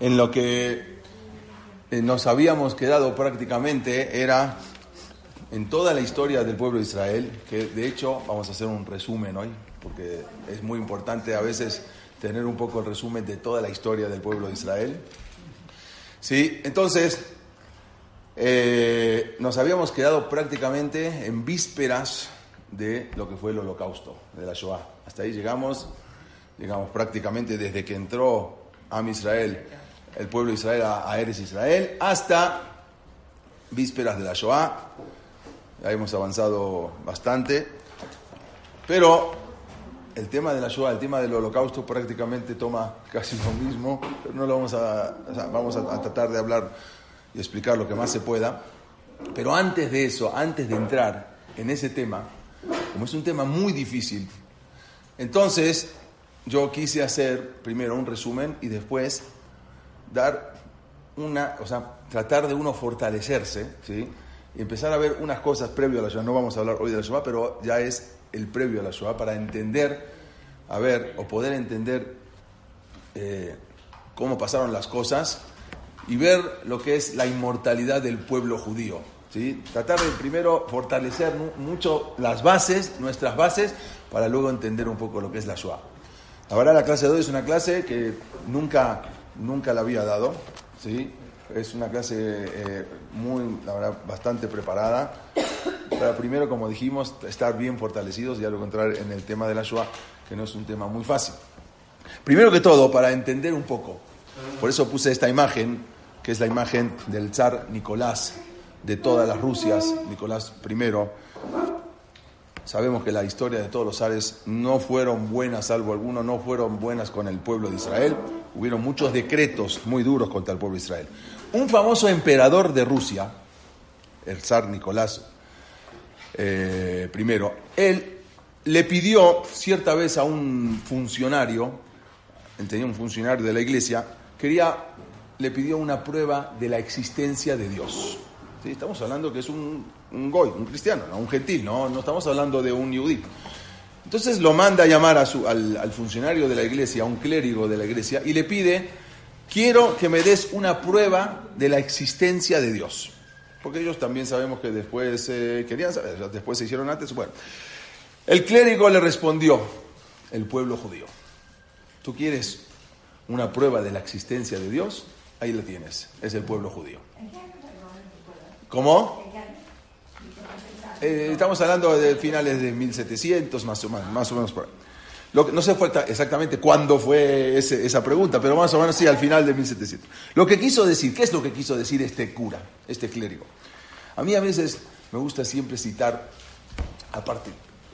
En lo que eh, nos habíamos quedado prácticamente era en toda la historia del pueblo de Israel, que de hecho vamos a hacer un resumen hoy, porque es muy importante a veces tener un poco el resumen de toda la historia del pueblo de Israel. Sí, entonces eh, nos habíamos quedado prácticamente en vísperas de lo que fue el holocausto, de la Shoah. Hasta ahí llegamos, digamos, prácticamente desde que entró Am Israel, el pueblo de Israel a, Eres Israel, hasta vísperas de la Shoah. Ya hemos avanzado bastante. Pero el tema de la Shoah, el tema del holocausto prácticamente toma casi lo mismo, pero no lo vamos a, vamos a tratar de hablar y explicar lo que más se pueda. Pero antes de eso, antes de entrar en ese tema, como es un tema muy difícil, entonces yo quise hacer primero un resumen y después dar una, o sea, tratar de uno fortalecerse, ¿sí? Y empezar a ver unas cosas previo a la Shoah. No vamos a hablar hoy de la Shoah, pero ya es el previo a la Shoah para entender, a ver, o poder entender eh, cómo pasaron las cosas y ver lo que es la inmortalidad del pueblo judío. ¿sí? Tratar de primero fortalecer mucho las bases, nuestras bases, para luego entender un poco lo que es la Shoah. Ahora la clase de hoy es una clase que nunca, nunca la había dado, ¿sí? Es una clase eh, muy, la bastante preparada. Para primero, como dijimos, estar bien fortalecidos y luego entrar en el tema de la Shoah, que no es un tema muy fácil. Primero que todo, para entender un poco, por eso puse esta imagen, que es la imagen del zar Nicolás de todas las Rusias, Nicolás I. Sabemos que la historia de todos los zares no fueron buenas, salvo algunos, no fueron buenas con el pueblo de Israel. Hubieron muchos decretos muy duros contra el pueblo de Israel. Un famoso emperador de Rusia, el zar Nicolás eh, I, él le pidió cierta vez a un funcionario, él tenía un funcionario de la iglesia, quería, le pidió una prueba de la existencia de Dios. Estamos hablando que es un, un goy, un cristiano, no un gentil, no, no estamos hablando de un yudí. Entonces lo manda a llamar a su, al, al, funcionario de la iglesia, a un clérigo de la iglesia, y le pide, quiero que me des una prueba de la existencia de Dios. Porque ellos también sabemos que después eh, querían saber, después se hicieron antes. Bueno, el clérigo le respondió, el pueblo judío, ¿tú quieres una prueba de la existencia de Dios? Ahí la tienes, es el pueblo judío. ¿Cómo? Eh, estamos hablando de finales de 1700, más o menos, más o menos por ahí. No sé exactamente cuándo fue esa pregunta, pero más o menos sí, al final de 1700. Lo que quiso decir, ¿qué es lo que quiso decir este cura, este clérigo? A mí a veces me gusta siempre citar, aparte,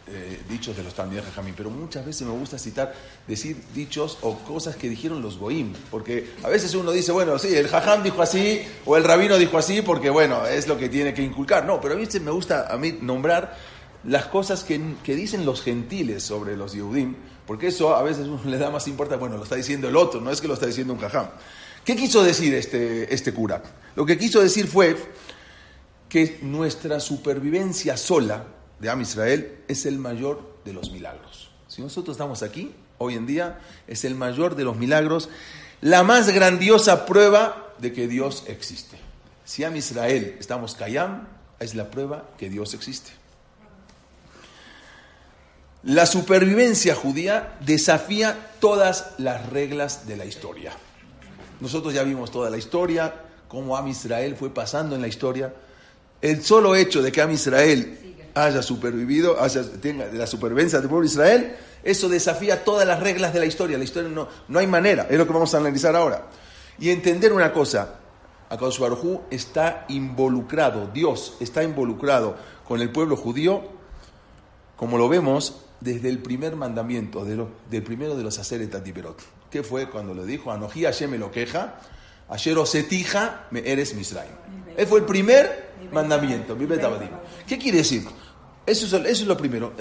eh, dichos de los Talmidei Jajamim, pero muchas veces me gusta citar, decir dichos o cosas que dijeron los Goim, porque a veces uno dice, bueno, sí, el Jajam dijo así, o el Rabino dijo así, porque bueno, es lo que tiene que inculcar. No, pero a veces me gusta a mí nombrar las cosas que, que dicen los gentiles sobre los Yehudim, porque eso a veces uno le da más importancia, bueno, lo está diciendo el otro, no es que lo está diciendo un Jajam. ¿Qué quiso decir este, este cura? Lo que quiso decir fue que nuestra supervivencia sola, de Am Israel es el mayor de los milagros. Si nosotros estamos aquí, hoy en día, es el mayor de los milagros, la más grandiosa prueba de que Dios existe. Si Am Israel estamos Kayam, es la prueba que Dios existe. La supervivencia judía desafía todas las reglas de la historia. Nosotros ya vimos toda la historia, cómo Am Israel fue pasando en la historia. El solo hecho de que Am Israel haya supervivido, haya, tenga la supervivencia del pueblo de Israel, eso desafía todas las reglas de la historia. La historia no, no hay manera, es lo que vamos a analizar ahora. Y entender una cosa, Akadosh Baruj está involucrado, Dios está involucrado con el pueblo judío como lo vemos desde el primer mandamiento, de lo- del primero de los hacer Tatiperot. ¿Qué fue cuando le dijo? Anoji Hashem me lo queja, ayer osetija me eres Misraim. Ese fue el primer mandamiento, mi. ¿Qué quiere decir? Eso es, lo primero.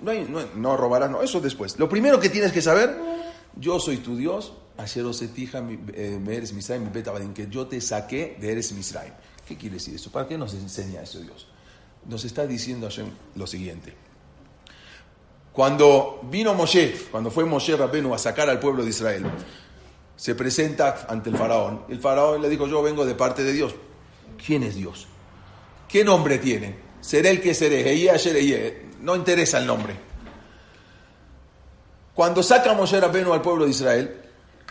No, hay- no, robarás, no, eso después. Lo primero que tienes que saber, yo soy tu Dios, ayer osetija mi- eh, eres Misraim, que yo te saqué de eres Misraim. ¿Qué quiere decir eso? ¿Para qué nos enseña eso Dios? Nos está diciendo Hashem lo siguiente. Cuando vino Moshe, cuando fue Moshe Rabenu a sacar al pueblo de Israel, se presenta ante el faraón. El faraón le dijo, yo vengo de parte de Dios. ¿Quién es Dios? ¿Qué nombre tiene? Seré el que seré. Eyé. No interesa el nombre. Cuando saca Moshe Rabenu al pueblo de Israel,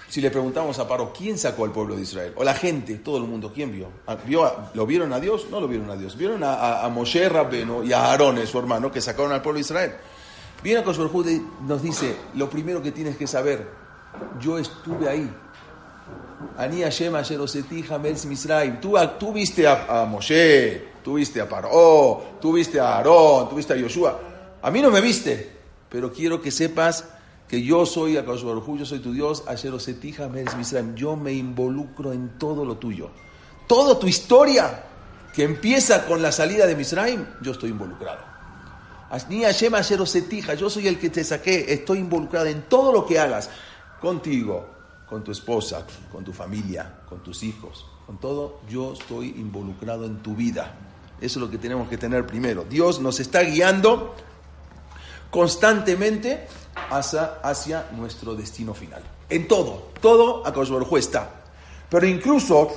si le preguntamos a Paro, ¿quién sacó al pueblo de Israel? O la gente, todo el mundo, ¿quién vio? Ah, ¿Vio a- ¿Lo vieron a Dios? No lo vieron a Dios. Vieron a, a, a Moshe Rabenu y a Aarón, su hermano, que sacaron al pueblo de Israel. Viene con su nos dice, lo primero que tienes que saber, yo estuve ahí. Ani Hashem Asher Oseti Misraim. Tú, tú viste a, a Moshe, tú viste a Paró, tú viste a Aarón, tú viste a Yoshua. A mí no me viste, pero quiero que sepas que yo soy Hu, yo soy tu Dios. Yo me involucro en todo lo tuyo. Toda tu historia que empieza con la salida de Misraim, yo estoy involucrado. Yo soy el que te saqué, estoy involucrado en todo lo que hagas, contigo, con tu esposa, con tu familia, con tus hijos, con todo, yo estoy involucrado en tu vida. Eso es lo que tenemos que tener primero. Dios nos está guiando constantemente hacia, hacia nuestro destino final. En todo, todo a Baruj está. Pero incluso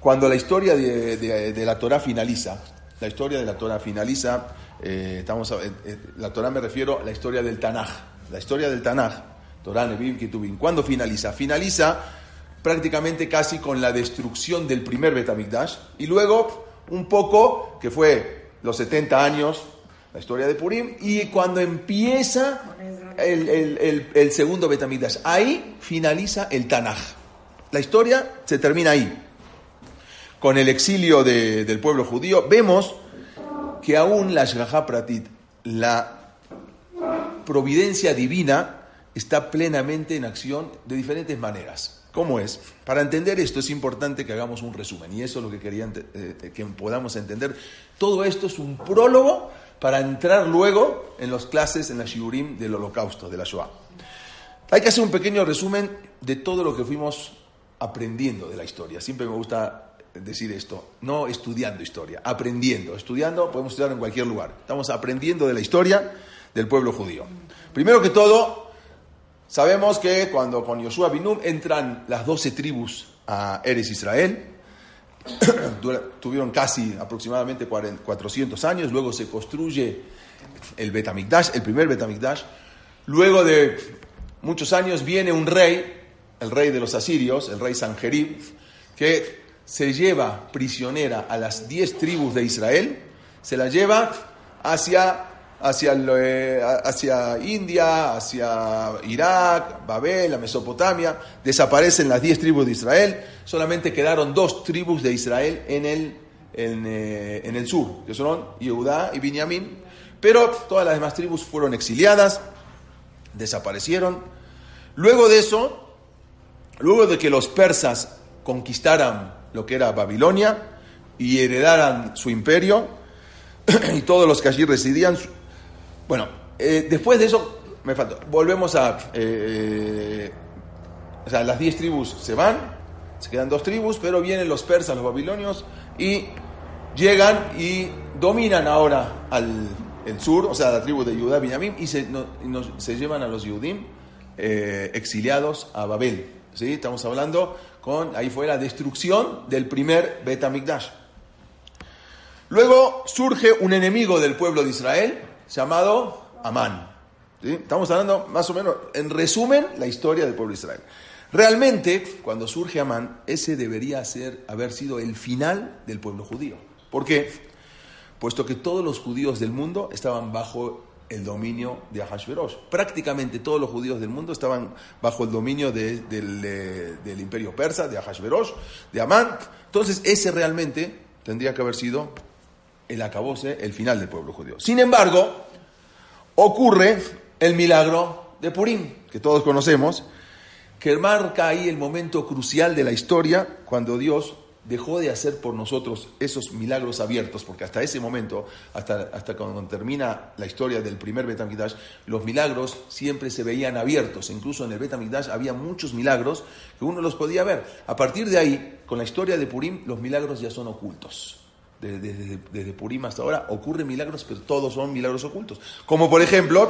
cuando la historia de, de- la Torah finaliza, la historia de la Torah finaliza, eh, estamos, eh, eh, la Torah me refiero a la historia del Tanaj, la historia del Tanaj, Torah, Nebim, Ketubim. ¿Cuándo finaliza? Finaliza prácticamente casi con la destrucción del primer Betamigdash y luego un poco, que fue los 70 años, la historia de Purim, y cuando empieza el, el- el- segundo Betamigdash. Ahí finaliza el Tanaj. La historia se termina ahí con el exilio de- del pueblo judío, vemos que aún la Shgaha Pratit, la providencia divina, está plenamente en acción de diferentes maneras. ¿Cómo es? Para entender esto es importante que hagamos un resumen y eso es lo que quería ente- eh, que podamos entender. Todo esto es un prólogo para entrar luego en las clases, en la Shiurim del Holocausto, de la Shoah. Hay que hacer un pequeño resumen de todo lo que fuimos aprendiendo de la historia. Siempre me gusta decir esto, no estudiando historia, aprendiendo. Estudiando podemos estudiar en cualquier lugar. Estamos aprendiendo de la historia del pueblo judío. Primero que todo, sabemos que cuando con Yoshua Binum entran las doce tribus a Eres Israel, tuvieron casi aproximadamente 40 400 años, luego se construye el Betamigdash, el primer Betamigdash, luego de muchos años viene un rey, el rey de los asirios, el rey Sanjerib, que se lleva prisionera a las 10 tribus de Israel, se la lleva hacia, hacia, eh, hacia India, hacia Irak, Babel, la Mesopotamia, desaparecen las 10 tribus de Israel, solamente quedaron dos tribus de Israel en el, en, eh, en el sur, que son Yehudá y Binyamin, pero todas las demás tribus fueron exiliadas, desaparecieron. Luego de eso, luego de que los persas conquistaran lo que era Babilonia y heredaran su imperio y todos los que allí residían, bueno, eh, después de eso, me faltó, volvemos a, eh, o sea, las diez tribus se van, se quedan dos tribus, pero vienen los persas, los babilonios, y llegan y dominan ahora al el sur, o sea, la tribu de Judá, Benjamín, y se, nos- se llevan a los Yudim eh, exiliados a Babel. ¿sí? Estamos hablando con, ahí fue la destrucción del primer Betamigdash. Luego surge un enemigo del pueblo de Israel llamado Amán. Estamos hablando más o menos, en resumen, la historia del pueblo de Israel. Realmente, cuando surge Amán, ese debería ser, haber sido el final del pueblo judío. ¿Por qué? Puesto que todos los judíos del mundo estaban bajo el dominio de Ahashverosh. Prácticamente todos los judíos del mundo estaban bajo el dominio de- del, del imperio persa, de Ahashverosh, de Amán. Entonces, ese realmente tendría que haber sido el acabose, el final del pueblo judío. Sin embargo, ocurre el milagro de Purim, que todos conocemos, que marca ahí el momento crucial de la historia cuando Dios dejó de hacer por nosotros esos milagros abiertos, porque hasta ese momento, hasta, hasta cuando termina la historia del primer Betamigdash, los milagros siempre se veían abiertos. Incluso en el Betamigdash había muchos milagros que uno los podía ver. A partir de ahí, con la historia de Purim, los milagros ya son ocultos. Desde, Purim hasta ahora ocurren milagros, pero todos son milagros ocultos. Como por ejemplo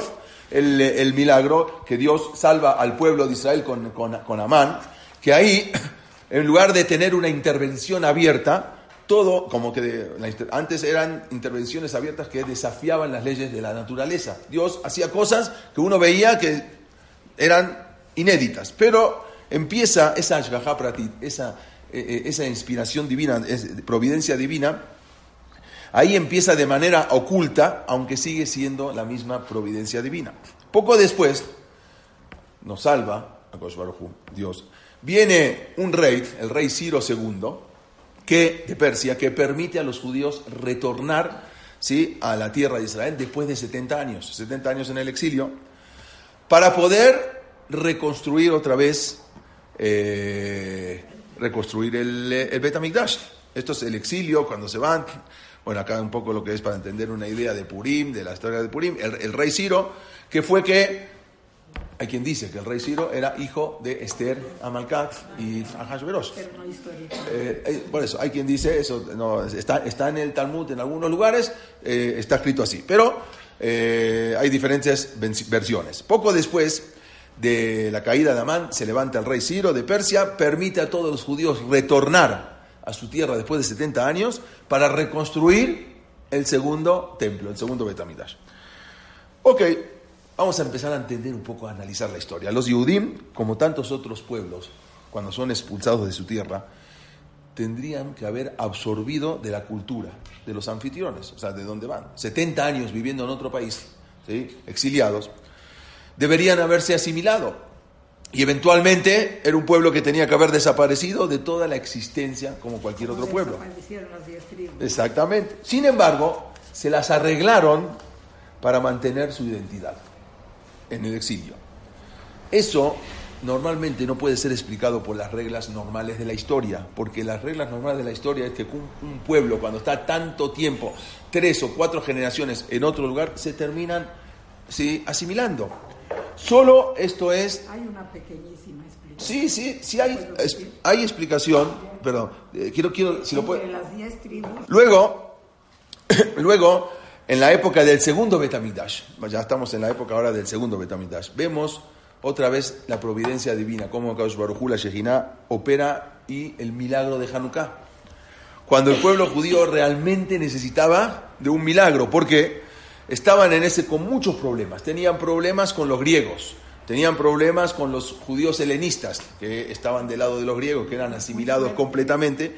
el, el milagro que Dios salva al pueblo de Israel con, con, con Amán, que ahí en lugar de tener una intervención abierta, todo como que antes eran intervenciones abiertas que desafiaban las leyes de la naturaleza. Dios hacía cosas que uno veía que eran inéditas, pero empieza esa esa, eh, eh, esa inspiración divina, providencia divina, ahí empieza de manera oculta, aunque sigue siendo la misma providencia divina. Poco después nos salva a Dios Viene un rey, el rey Ciro II, que, de Persia, que permite a los judíos retornar ¿sí? a la tierra de Israel después de 70 años, 70 años en el exilio, para poder reconstruir otra vez, eh, reconstruir el, el. Esto es el exilio, cuando se van. Bueno, acá un poco lo que es para entender una idea de Purim, de la historia de Purim. El, el rey Ciro, que fue que hay quien dice que el rey Ciro era hijo de Esther, Amalcat y Ahasverosh. Eh, eh, por eso, hay quien dice eso, no, está, está en el Talmud en algunos lugares, eh, está escrito así. Pero hay diferentes versiones. Poco después de la caída de Amán, se levanta el rey Ciro de Persia, permite a todos los judíos retornar a su tierra después de 70 años para reconstruir el segundo templo, el segundo Betamidash. Ok, Vamos a empezar a entender un poco, a analizar la historia. Los Yudim, como tantos otros pueblos, cuando son expulsados de su tierra, tendrían que haber absorbido de la cultura de los anfitriones, o sea, de dónde van. 70 años viviendo en otro país, exiliados, deberían haberse asimilado. Y eventualmente era un pueblo que tenía que haber desaparecido de toda la existencia como cualquier otro pueblo. Exactamente. Sin embargo, se las arreglaron para mantener su identidad en el exilio. Eso normalmente no puede ser explicado por las reglas normales de la historia, porque las reglas normales de la historia es que un, pueblo cuando está tanto tiempo, tres o cuatro generaciones en otro lugar, se terminan ¿sí? asimilando. Solo esto es... Hay una pequeñísima explicación. Sí, sí, sí hay, hay explicación, perdón, eh, quiero, quiero, si lo puedo... Luego, luego en la época del segundo Betamidash, ya estamos en la época ahora del segundo Betamidash, vemos otra vez la providencia divina, cómo Kaush Baruj la opera y el milagro de Hanukkah. Cuando el pueblo judío realmente necesitaba de un milagro, porque estaban en ese con muchos problemas, tenían problemas con los griegos, tenían problemas con los judíos helenistas, que estaban del lado de los griegos, que eran asimilados completamente,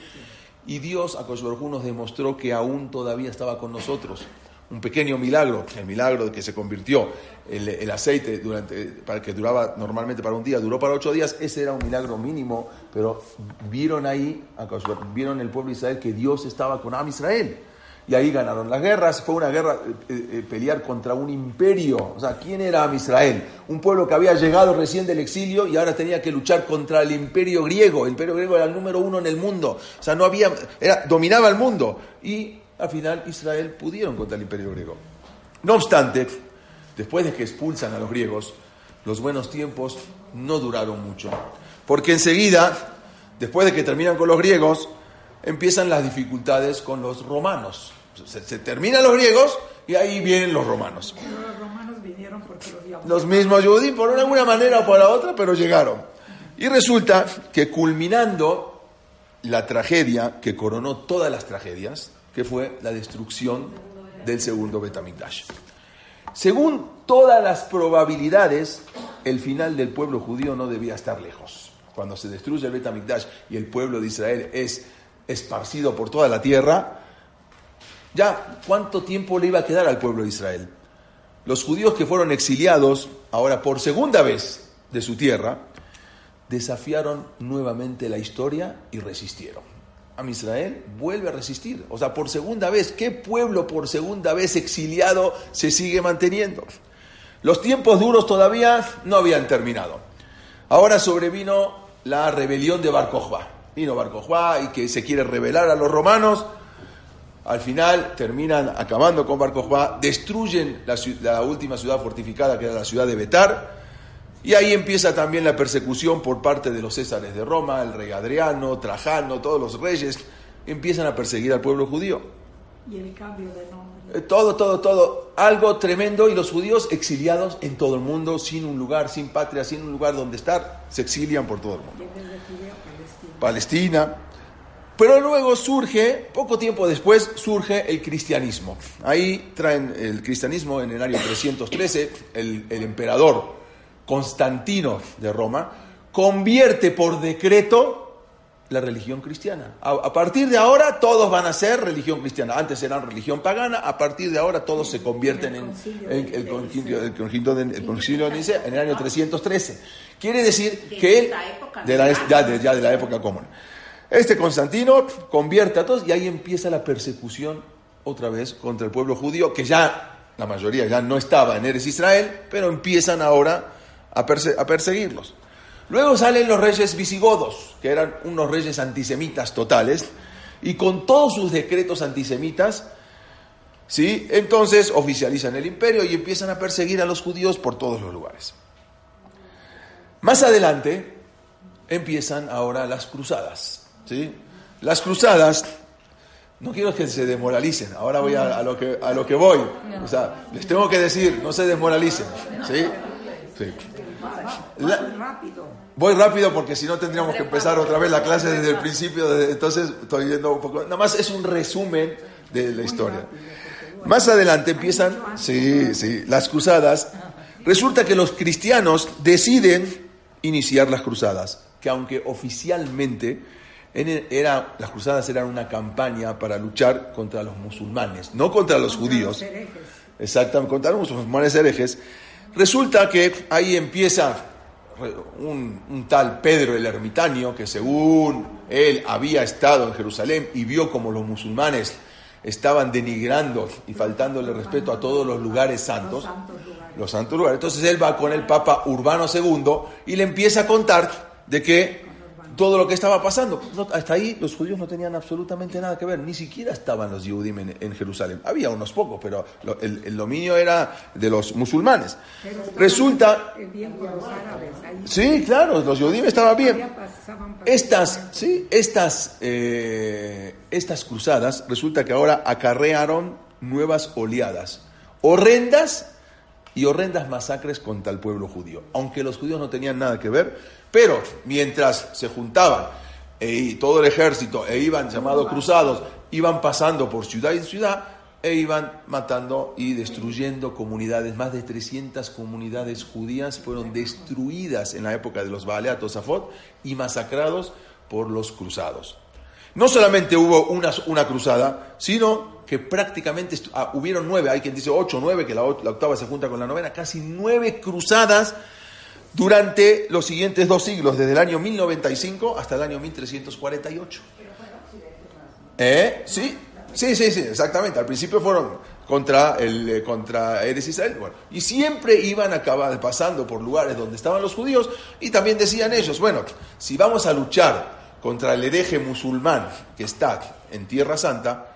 y Dios a Baruj nos demostró que aún todavía estaba con nosotros. Un pequeño milagro, el milagro de que se convirtió el, aceite durante, para que duraba normalmente para un día, duró para ocho días, ese era un milagro mínimo, pero vieron ahí, vieron el pueblo de Israel que Dios estaba con Am Israel. Y ahí ganaron las guerras, fue una guerra eh, eh, pelear contra un imperio. O sea, ¿quién era Israel? Un pueblo que había llegado recién del exilio y ahora tenía que luchar contra el imperio griego. El imperio griego era el número uno en el mundo. O sea, no había, era, dominaba el mundo. Y al final Israel pudieron contra el imperio griego. No obstante, después de que expulsan a los griegos, los buenos tiempos no duraron mucho, porque enseguida, después de que terminan con los griegos, empiezan las dificultades con los romanos. Se, terminan los griegos y ahí vienen los romanos. los romanos vinieron porque los, los mismos judíos, por alguna manera o por la otra, pero llegaron. Y resulta que culminando la tragedia que coronó todas las tragedias, que fue la destrucción del segundo Betamigdash. Según todas las probabilidades, el final del pueblo judío no debía estar lejos. Cuando se destruye el Betamigdash y el pueblo de Israel es esparcido por toda la tierra, ya cuánto tiempo le iba a quedar al pueblo de Israel. Los judíos que fueron exiliados ahora por segunda vez de su tierra, desafiaron nuevamente la historia y resistieron. A Israel vuelve a resistir. O sea, por segunda vez, ¿qué pueblo por segunda vez exiliado se sigue manteniendo? Los tiempos duros todavía no habían terminado. Ahora sobrevino la rebelión de Bar Kokhba. Vino Bar Kokhba y que se quiere rebelar a los romanos. Al final terminan acabando con Bar Kokhba, destruyen la, última ciudad fortificada que era la ciudad de Betar. Y ahí empieza también la persecución por parte de los césares de Roma, el rey Adriano, Trajano, todos los reyes empiezan a perseguir al pueblo judío. Y el cambio de nombre. Eh, Todo, todo, todo. Algo tremendo y los judíos exiliados en todo el mundo, sin un lugar, sin patria, sin un lugar donde estar, se exilian por todo el mundo. Palestina. Pero luego surge, poco tiempo después, surge el cristianismo. Ahí traen el cristianismo en el año 313, el, el emperador Constantino de Roma convierte por decreto la religión cristiana. A, a partir de ahora todos van a ser religión cristiana. Antes eran religión pagana, a partir de ahora todos se convierten en, el concilio, el concilio de, el concilio de Nicea en el año 313. Quiere decir De que él, de la, ¿verdad? ya, de, ya de la época común. Este Constantino convierte a todos y ahí empieza la persecución otra vez contra el pueblo judío, que ya la mayoría ya no estaba en Eres Israel, pero empiezan ahora a, perse- a perseguirlos. Luego salen los reyes visigodos, que eran unos reyes antisemitas totales, y con todos sus decretos antisemitas, ¿sí? entonces oficializan el imperio y empiezan a perseguir a los judíos por todos los lugares. Más adelante empiezan ahora las cruzadas. ¿sí? Las cruzadas, no quiero que se desmoralicen, ahora voy a, lo, que, a lo que voy. O sea, les tengo que decir, no se desmoralicen. ¿sí? Sí. La- Muy rápido. Voy rápido porque si no tendríamos que empezar otra vez la clase desde el principio, desde- entonces estoy yendo un poco... Nada más es un resumen de la historia. Más adelante empiezan, sí, sí, las cruzadas. Resulta que los cristianos deciden iniciar las cruzadas, que aunque oficialmente en- era, las cruzadas eran una campaña para luchar contra los musulmanes, no contra los judíos. Exactamente, contra los musulmanes herejes. Resulta que ahí empieza un, un tal Pedro el ermitaño, que según él había estado en Jerusalén y vio como los musulmanes estaban denigrando y faltándole respeto a todos los lugares santos, Los santos lugares. los santos lugares. Entonces él va con el Papa Urbano II y le empieza a contar de que todo lo que estaba pasando. No, hasta ahí los judíos no tenían absolutamente nada que ver, ni siquiera estaban los Yehudim en, en Jerusalén. Había unos pocos, pero lo- el, el dominio era de los musulmanes. Resulta, bien con los árabes. Ahí sí, claro, los Yehudim estaban bien. Estas, sí, estas, eh, estas cruzadas resulta que ahora acarrearon nuevas oleadas, horrendas y horrendas masacres contra el pueblo judío, aunque los judíos no tenían nada que ver, pero mientras se juntaban e- y todo el ejército e iban llamados cruzados, iban pasando por ciudad en ciudad e iban matando y destruyendo comunidades, más de 300 comunidades judías fueron destruidas en la época de los Baaleat Tosafot y masacrados por los cruzados. No solamente hubo una, una cruzada, sino que prácticamente ah, hubieron nueve, hay quien dice ocho, nueve, que la, la octava se junta con la novena, casi nueve cruzadas durante los siguientes dos siglos, desde el año 1095 hasta el año 1348. ¿Eh? Sí, sí, sí, sí, exactamente. Al principio fueron contra el eh, contra Eres Israel, bueno, y siempre iban acabar pasando por lugares donde estaban los judíos y también decían ellos, bueno, si vamos a luchar contra el hereje musulmán que está en Tierra Santa,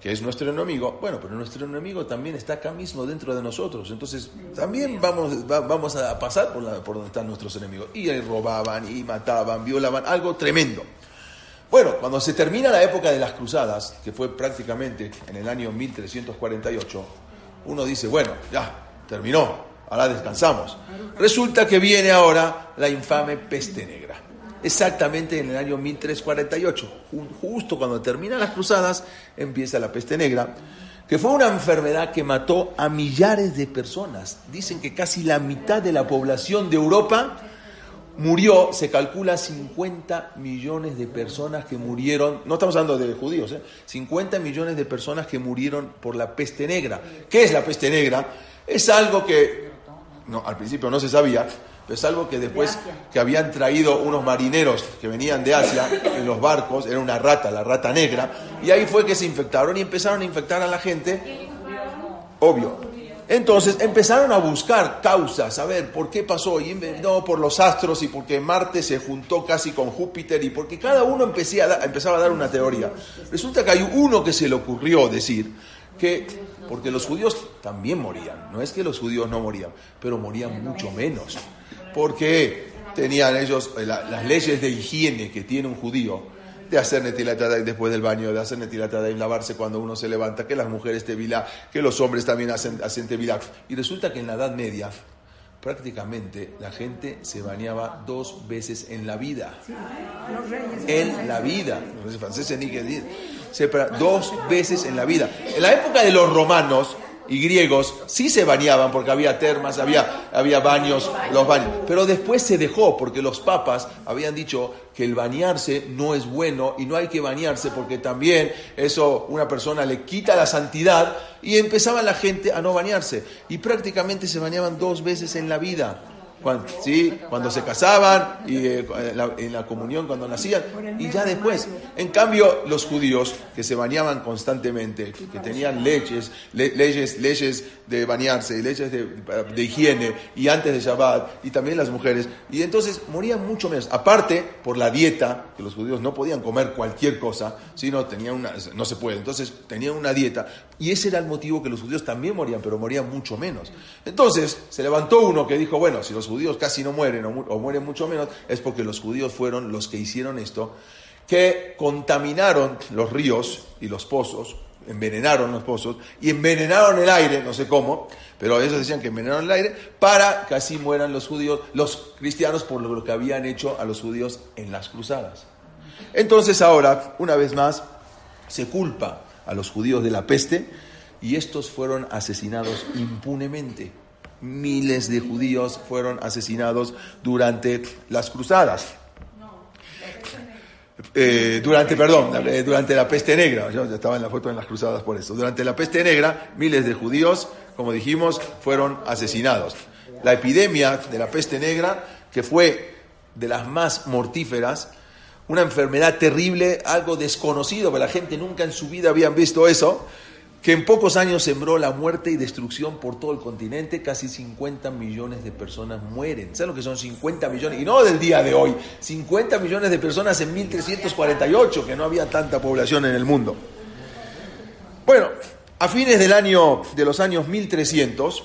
que es nuestro enemigo, bueno, pero nuestro enemigo también está acá mismo dentro de nosotros, entonces también vamos, va- vamos a pasar por, la- por donde están nuestros enemigos. Y robaban y mataban, violaban, algo tremendo. Bueno, cuando se termina la época de las cruzadas, que fue prácticamente en el año 1348, uno dice, bueno, ya, terminó, ahora descansamos. Resulta que viene ahora la infame peste negra. Exactamente en el año 1348, ju- justo cuando terminan las cruzadas, empieza la peste negra, que fue una enfermedad que mató a millares de personas. Dicen que casi la mitad de la población de Europa murió, se calcula 50 millones de personas que murieron, no estamos hablando de judíos, ¿eh? 50 millones de personas que murieron por la peste negra. ¿Qué es la peste negra? Es algo que no, al principio no se sabía, pero es algo que después que habían traído unos marineros que venían de Asia en los barcos, era una rata, la rata negra, y ahí fue que se infectaron y empezaron a infectar a la gente, obvio, Entonces empezaron a buscar causas, a ver por qué pasó, y no por los astros y porque Marte se juntó casi con Júpiter y porque cada uno empezaba a dar una teoría. Resulta que hay uno que se le ocurrió decir que, porque los judíos también morían, no es que los judíos no morían, pero morían mucho menos, porque tenían ellos las leyes de higiene que tiene un judío, de hacer netilat después del baño, de hacer netilat y lavarse cuando uno se levanta, que las mujeres tevilá, que los hombres también hacen, hacen tevilá. Y resulta que en la Edad Media prácticamente la gente se bañaba dos veces en la vida. En la vida. Los reyes franceses ni que decir. Dos veces en la vida. En la época de los romanos, y griegos sí se bañaban porque había termas, había, había baños, los baños. Pero después se dejó porque los papas habían dicho que el bañarse no es bueno y no hay que bañarse porque también eso una persona le quita la santidad y empezaba la gente a no bañarse y prácticamente se bañaban dos veces en la vida. Cuando, ¿sí? cuando se casaban y eh, en, la, comunión cuando nacían y ya después. En cambio, los judíos que se bañaban constantemente, que tenían leyes, leyes, leyes de bañarse, leyes de, de, higiene y antes de Shabbat y también las mujeres, y entonces morían mucho menos. Aparte, por la dieta, que los judíos no podían comer cualquier cosa, sino tenían una, no se puede, entonces tenían una dieta y ese era el motivo que los judíos también morían, pero morían mucho menos. Entonces se levantó uno que dijo, bueno, si los judíos casi no mueren o, mueren mucho menos, es porque los judíos fueron los que hicieron esto, que contaminaron los ríos y los pozos, envenenaron los pozos y envenenaron el aire, no sé cómo, pero ellos decían que envenenaron el aire para que así mueran los judíos, los cristianos por lo que habían hecho a los judíos en las cruzadas. Entonces ahora, una vez más, se culpa a los judíos de la peste y estos fueron asesinados impunemente. Miles de judíos fueron asesinados durante las cruzadas. Eh, durante, perdón, eh, durante la peste negra, yo estaba en la foto en las cruzadas por eso. Durante la peste negra, miles de judíos, como dijimos, fueron asesinados. La epidemia de la peste negra, que fue de las más mortíferas, una enfermedad terrible, algo desconocido, que la gente nunca en su vida habían visto eso, que en pocos años sembró la muerte y destrucción por todo el continente, casi 50 millones de personas mueren. ¿Saben lo que son 50 millones? Y no del día de hoy, 50 millones de personas en 1348, que no había tanta población en el mundo. Bueno, a fines del año de los años 1300,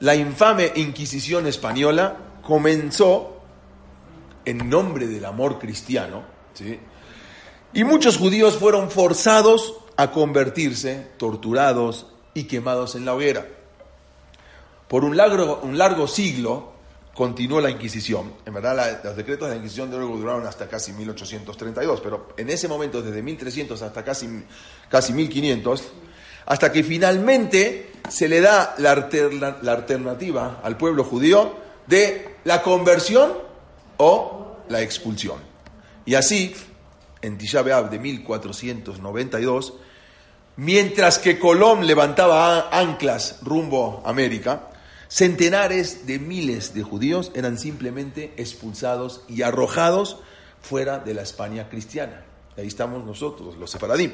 la infame Inquisición española comenzó en nombre del amor cristiano, ¿sí? y muchos judíos fueron forzados a convertirse, torturados y quemados en la hoguera. Por un largo, un largo siglo continuó la Inquisición. En verdad, los decretos de la Inquisición de luego duraron hasta casi 1832, pero en ese momento, desde 1300 hasta casi, casi 1500, hasta que finalmente se le da la, la alternativa al pueblo judío de la conversión o la expulsión. Y así, en Tisha B'Av de 1492, mientras que Colón levantaba anclas rumbo a América, centenares de miles de judíos eran simplemente expulsados y arrojados fuera de la España cristiana. Ahí estamos nosotros, los sefaradim.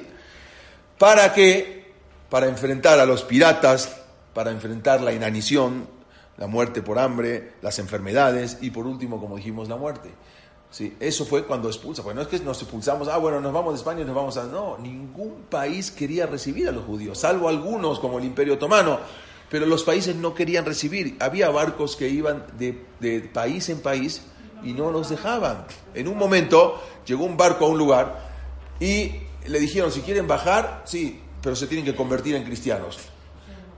¿Para qué? Para enfrentar a los piratas, para enfrentar la inanición, la muerte por hambre, las enfermedades y por último, como dijimos, la muerte. Sí, eso fue cuando expulsa, pues no es que nos expulsamos, ah, bueno, nos vamos de España y nos vamos a... No, ningún país quería recibir a los judíos, salvo algunos como el Imperio Otomano, pero los países no querían recibir. Había barcos que iban de, de país en país y no los dejaban. En un momento llegó un barco a un lugar y le dijeron, si quieren bajar, sí, pero se tienen que convertir en cristianos.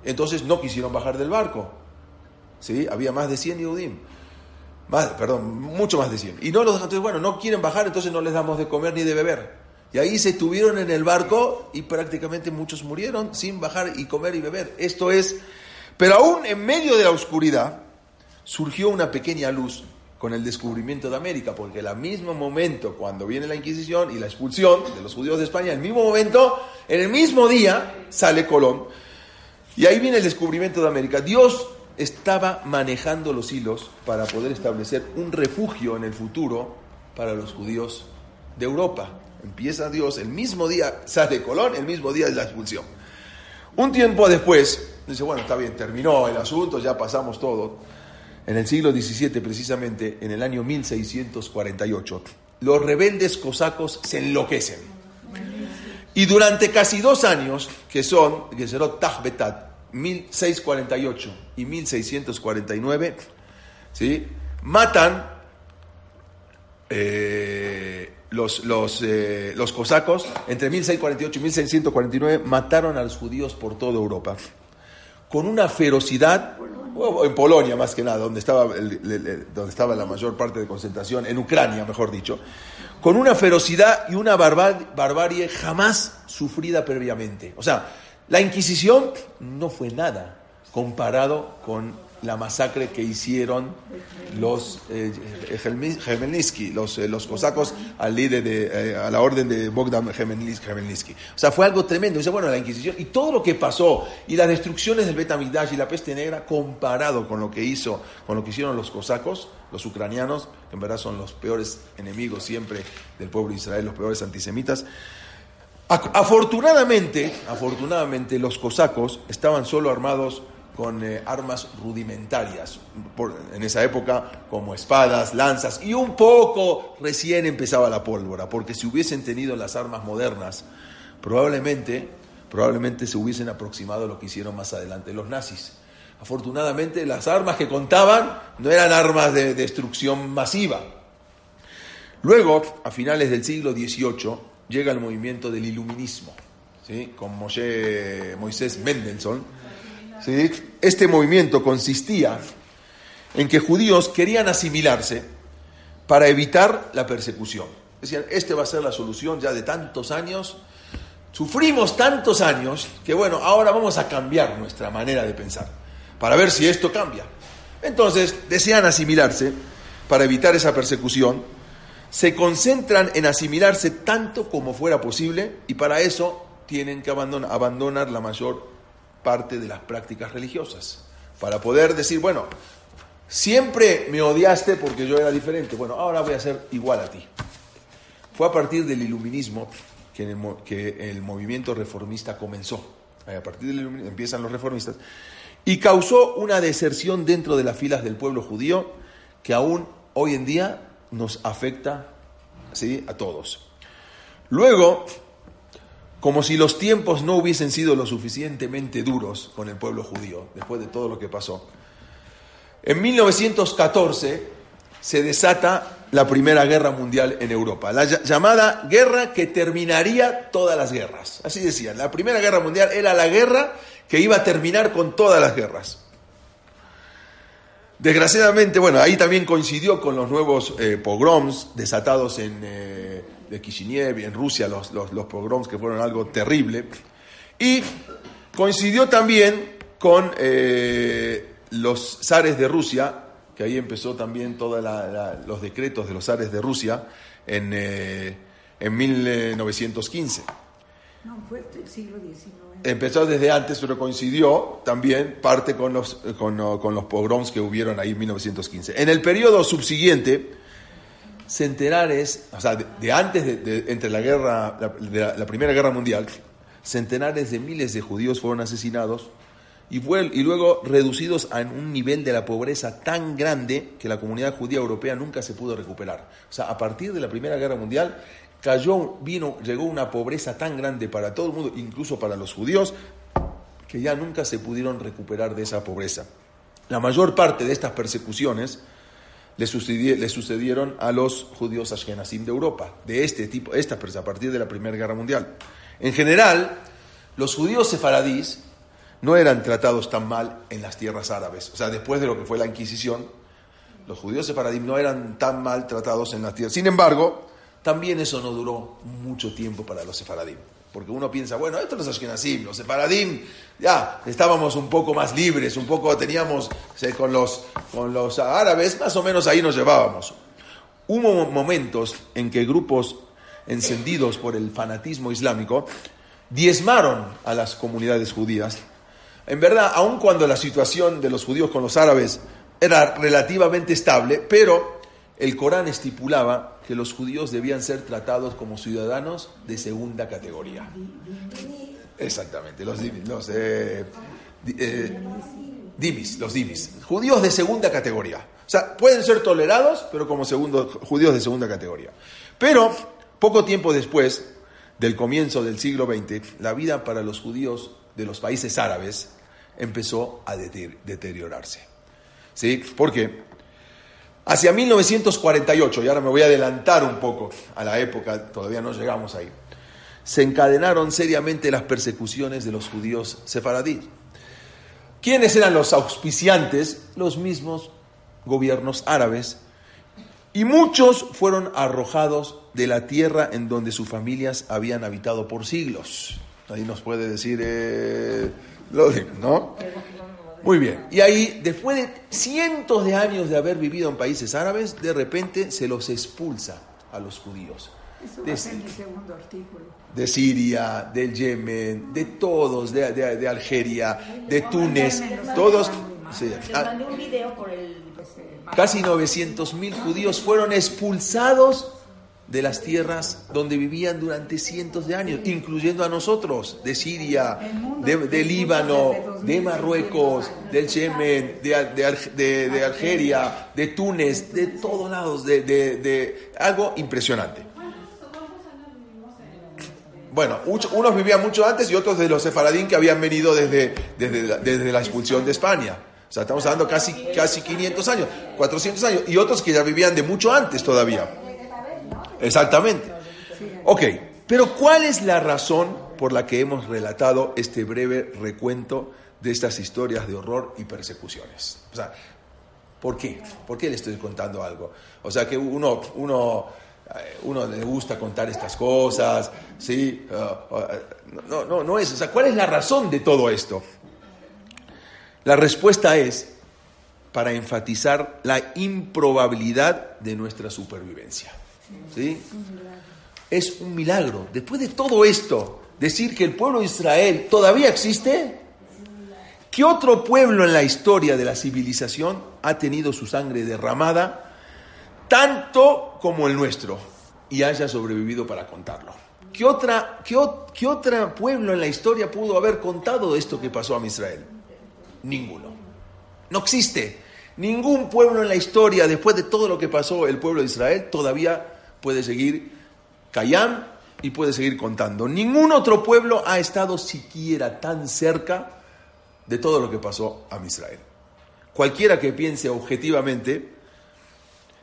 Entonces no quisieron bajar del barco. ¿sí? Había más de 100 Yehudim. Más, perdón, mucho más de 100. Y no los entonces, bueno, no quieren bajar, entonces no les damos de comer ni de beber. Y ahí se estuvieron en el barco y prácticamente muchos murieron sin bajar y comer y beber. Esto es, pero aún en medio de la oscuridad surgió una pequeña luz con el descubrimiento de América, porque el mismo momento cuando viene la Inquisición y la expulsión de los judíos de España, el mismo momento, en el mismo día, sale Colón. Y ahí viene el descubrimiento de América. Dios estaba manejando los hilos para poder establecer un refugio en el futuro para los judíos de Europa. Empieza Dios, el mismo día sale Colón, el mismo día es la expulsión. Un tiempo después, dice, bueno, está bien, terminó el asunto, ya pasamos todo. En el siglo XVII, precisamente, en el año 1648, los rebeldes cosacos se enloquecen. Y durante casi dos años, que son, que será Tajbetat, 1648 y 1649, ¿sí? matan eh, los, los, eh, los cosacos, entre 1648 y 1649, mataron a los judíos por toda Europa. Con una ferocidad, en Polonia más que nada, donde estaba, donde estaba la mayor parte de concentración, en Ucrania, mejor dicho, con una ferocidad y una barbarie jamás sufrida previamente. O sea, la Inquisición no fue nada comparado con la masacre que hicieron los eh, los, eh, los cosacos al líder de, eh, a la orden de Bogdan Khmelnytsky. O sea, fue algo tremendo. Dice, bueno, la Inquisición y todo lo que pasó y las destrucciones del Betamigdash y la peste negra comparado con lo que hizo, con lo que hicieron los cosacos, los ucranianos, que en verdad son los peores enemigos siempre del pueblo de Israel, los peores antisemitas. Afortunadamente, afortunadamente los cosacos estaban solo armados con eh, armas rudimentarias, en esa época como espadas, lanzas, y un poco recién empezaba la pólvora, porque si hubiesen tenido las armas modernas, probablemente, probablemente se hubiesen aproximado a lo que hicieron más adelante los nazis. Afortunadamente las armas que contaban no eran armas de destrucción masiva. Luego, a finales del siglo XVIII, llega el movimiento del iluminismo, ¿sí? con Moisés Mendelssohn, este movimiento consistía en que judíos querían asimilarse para evitar la persecución. Decían, este va a ser la solución ya de tantos años. Sufrimos tantos años que bueno, ahora vamos a cambiar nuestra manera de pensar para ver si esto cambia. Entonces, desean asimilarse para evitar esa persecución. Se concentran en asimilarse tanto como fuera posible y para eso tienen que abandonar, abandonar la mayor parte de las prácticas religiosas, para poder decir, bueno, siempre me odiaste porque yo era diferente, bueno, ahora voy a ser igual a ti. Fue a partir del iluminismo que el, movimiento reformista comenzó. A partir del iluminismo empiezan los reformistas y causó una deserción dentro de las filas del pueblo judío que aún hoy en día nos afecta ¿sí? a todos. Luego, como si los tiempos no hubiesen sido lo suficientemente duros con el pueblo judío, después de todo lo que pasó. En 1914 se desata la Primera Guerra Mundial en Europa, la llamada guerra que terminaría todas las guerras. Así decían, la Primera Guerra Mundial era la guerra que iba a terminar con todas las guerras. Desgraciadamente, bueno, ahí también coincidió con los nuevos eh, pogroms desatados en... Eh, de Kishinev en Rusia los, los, pogroms que fueron algo terrible. Y coincidió también con eh, los zares de Rusia, que ahí empezó también todos los decretos de los zares de Rusia en, eh, en 1915. No, fue el siglo XIX. Empezó desde antes, pero coincidió también parte con los, con, con los pogroms que hubieron ahí en 1915. En el periodo subsiguiente, centenares, o sea, de, antes de, entre la guerra, la, la, Primera Guerra Mundial, centenares de miles de judíos fueron asesinados y, fue, y luego reducidos a un nivel de la pobreza tan grande que la comunidad judía europea nunca se pudo recuperar. O sea, a partir de la Primera Guerra Mundial cayó, vino, llegó una pobreza tan grande para todo el mundo, incluso para los judíos, que ya nunca se pudieron recuperar de esa pobreza. La mayor parte de estas persecuciones le, sucedieron a los judíos ashkenazim de Europa, de este tipo, a partir de la Primera Guerra Mundial. En general, los judíos sefaradís no eran tratados tan mal en las tierras árabes. O sea, después de lo que fue la Inquisición, los judíos sefaradís no eran tan mal tratados en las tierras. Sin embargo, también eso no duró mucho tiempo para los sefaradim. Porque uno piensa, bueno, esto los Ashkenazim, los Separadim, ya estábamos un poco más libres, un poco teníamos con, los, con los árabes, más o menos ahí nos llevábamos. Hubo momentos en que grupos encendidos por el fanatismo islámico diezmaron a las comunidades judías. En verdad, aun cuando la situación de los judíos con los árabes era relativamente estable, pero el Corán estipulaba que los judíos debían ser tratados como ciudadanos de segunda categoría. Exactamente, los, los, eh, eh, divis, los divis, judíos de segunda categoría. O sea, pueden ser tolerados, pero como segundo, judíos de segunda categoría. Pero poco tiempo después del comienzo del siglo XX, la vida para los judíos de los países árabes empezó a deteriorarse. ¿Sí? ¿Por qué? Hacia 1948, y ahora me voy a adelantar un poco a la época, todavía no llegamos ahí, se encadenaron seriamente las persecuciones de los judíos sefaradíes. ¿Quiénes eran los auspiciantes? Los mismos gobiernos árabes. Y muchos fueron arrojados de la tierra en donde sus familias habían habitado por siglos. Ahí nos puede decir, eh, ¿no? Muy bien. Y ahí, después de cientos de años de haber vivido en países árabes, de repente se los expulsa a los judíos. de, segundo artículo. De Siria, del Yemen, de todos, de, de, Algeria, de Túnez, todos. Casi 900 mil judíos fueron expulsados de las tierras donde vivían durante cientos de años, incluyendo a nosotros, de Siria, de, Líbano, de Marruecos, del Yemen, de, de, Algeria, de Túnez, de todos lados, de, algo impresionante. Bueno, unos vivían mucho antes y otros de los sefaradín que habían venido desde, desde, la, expulsión de España. O sea, estamos hablando casi, casi 500 años, 400 años, y otros que ya vivían de mucho antes todavía. Exactamente. Ok, pero ¿cuál es la razón por la que hemos relatado este breve recuento de estas historias de horror y persecuciones? O sea, ¿por qué? ¿Por qué le estoy contando algo? O sea, que uno, uno, eh, uno le gusta contar estas cosas, ¿sí? Uh, uh, no, no, no es. O sea, ¿cuál es la razón de todo esto? La respuesta es para enfatizar la improbabilidad de nuestra supervivencia. ¿Sí? Es un milagro. Después de todo esto, decir que el pueblo de Israel todavía existe. ¿Qué otro pueblo en la historia de la civilización ha tenido su sangre derramada tanto como el nuestro y haya sobrevivido para contarlo? ¿Qué, otra, qué, qué otro pueblo en la historia pudo haber contado esto que pasó a Israel? Ninguno. No existe. Ningún pueblo en la historia, después de todo lo que pasó el pueblo de Israel, todavía puede seguir Cayam y puede seguir contando. Ningún otro pueblo ha estado siquiera tan cerca de todo lo que pasó a Israel. Cualquiera que piense objetivamente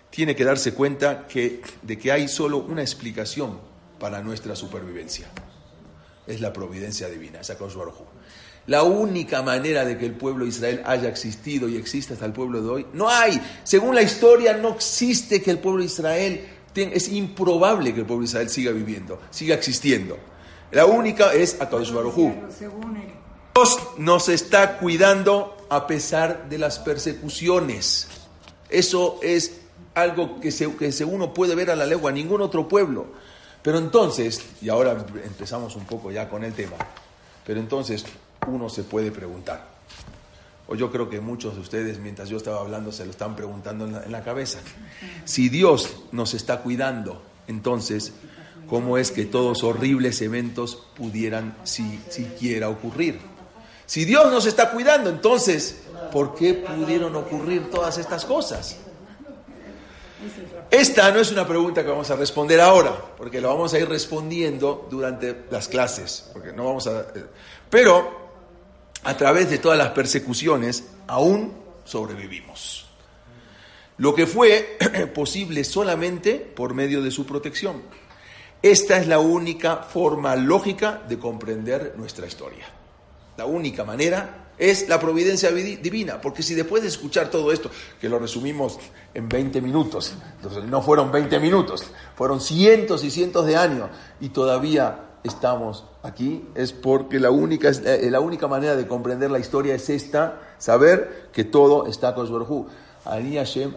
tiene que darse cuenta de que hay solo una explicación para nuestra supervivencia. Es la providencia divina, esa La única manera de que el pueblo de Israel haya existido y exista hasta el pueblo de hoy, no hay. Según la historia, no existe que el pueblo de Israel es improbable que el pueblo de Israel siga viviendo, siga existiendo. La única es Akadosh Baruj Dios nos está cuidando a pesar de las persecuciones. Eso es algo que, se, que uno puede ver a la legua, ningún otro pueblo. Pero entonces, y ahora empezamos un poco ya con el tema, pero entonces uno se puede preguntar, o yo creo que muchos de ustedes, mientras yo estaba hablando, se lo están preguntando en la, cabeza. Si Dios nos está cuidando, entonces, ¿cómo es que todos horribles eventos pudieran si, siquiera ocurrir? Si Dios nos está cuidando, entonces, ¿por qué pudieron ocurrir todas estas cosas? Esta no es una pregunta que vamos a responder ahora, porque lo vamos a ir respondiendo durante las clases, porque no vamos a... Pero a través de todas las persecuciones, aún sobrevivimos. Lo que fue posible solamente por medio de su protección. Esta es la única forma lógica de comprender nuestra historia. La única manera es la providencia divina, porque si después de escuchar todo esto, que lo resumimos en 20 minutos, no fueron 20 minutos, fueron cientos y cientos de años, y todavía estamos aquí es porque la única, eh, la única manera de comprender la historia es esta, saber que todo está con su Ani Hashem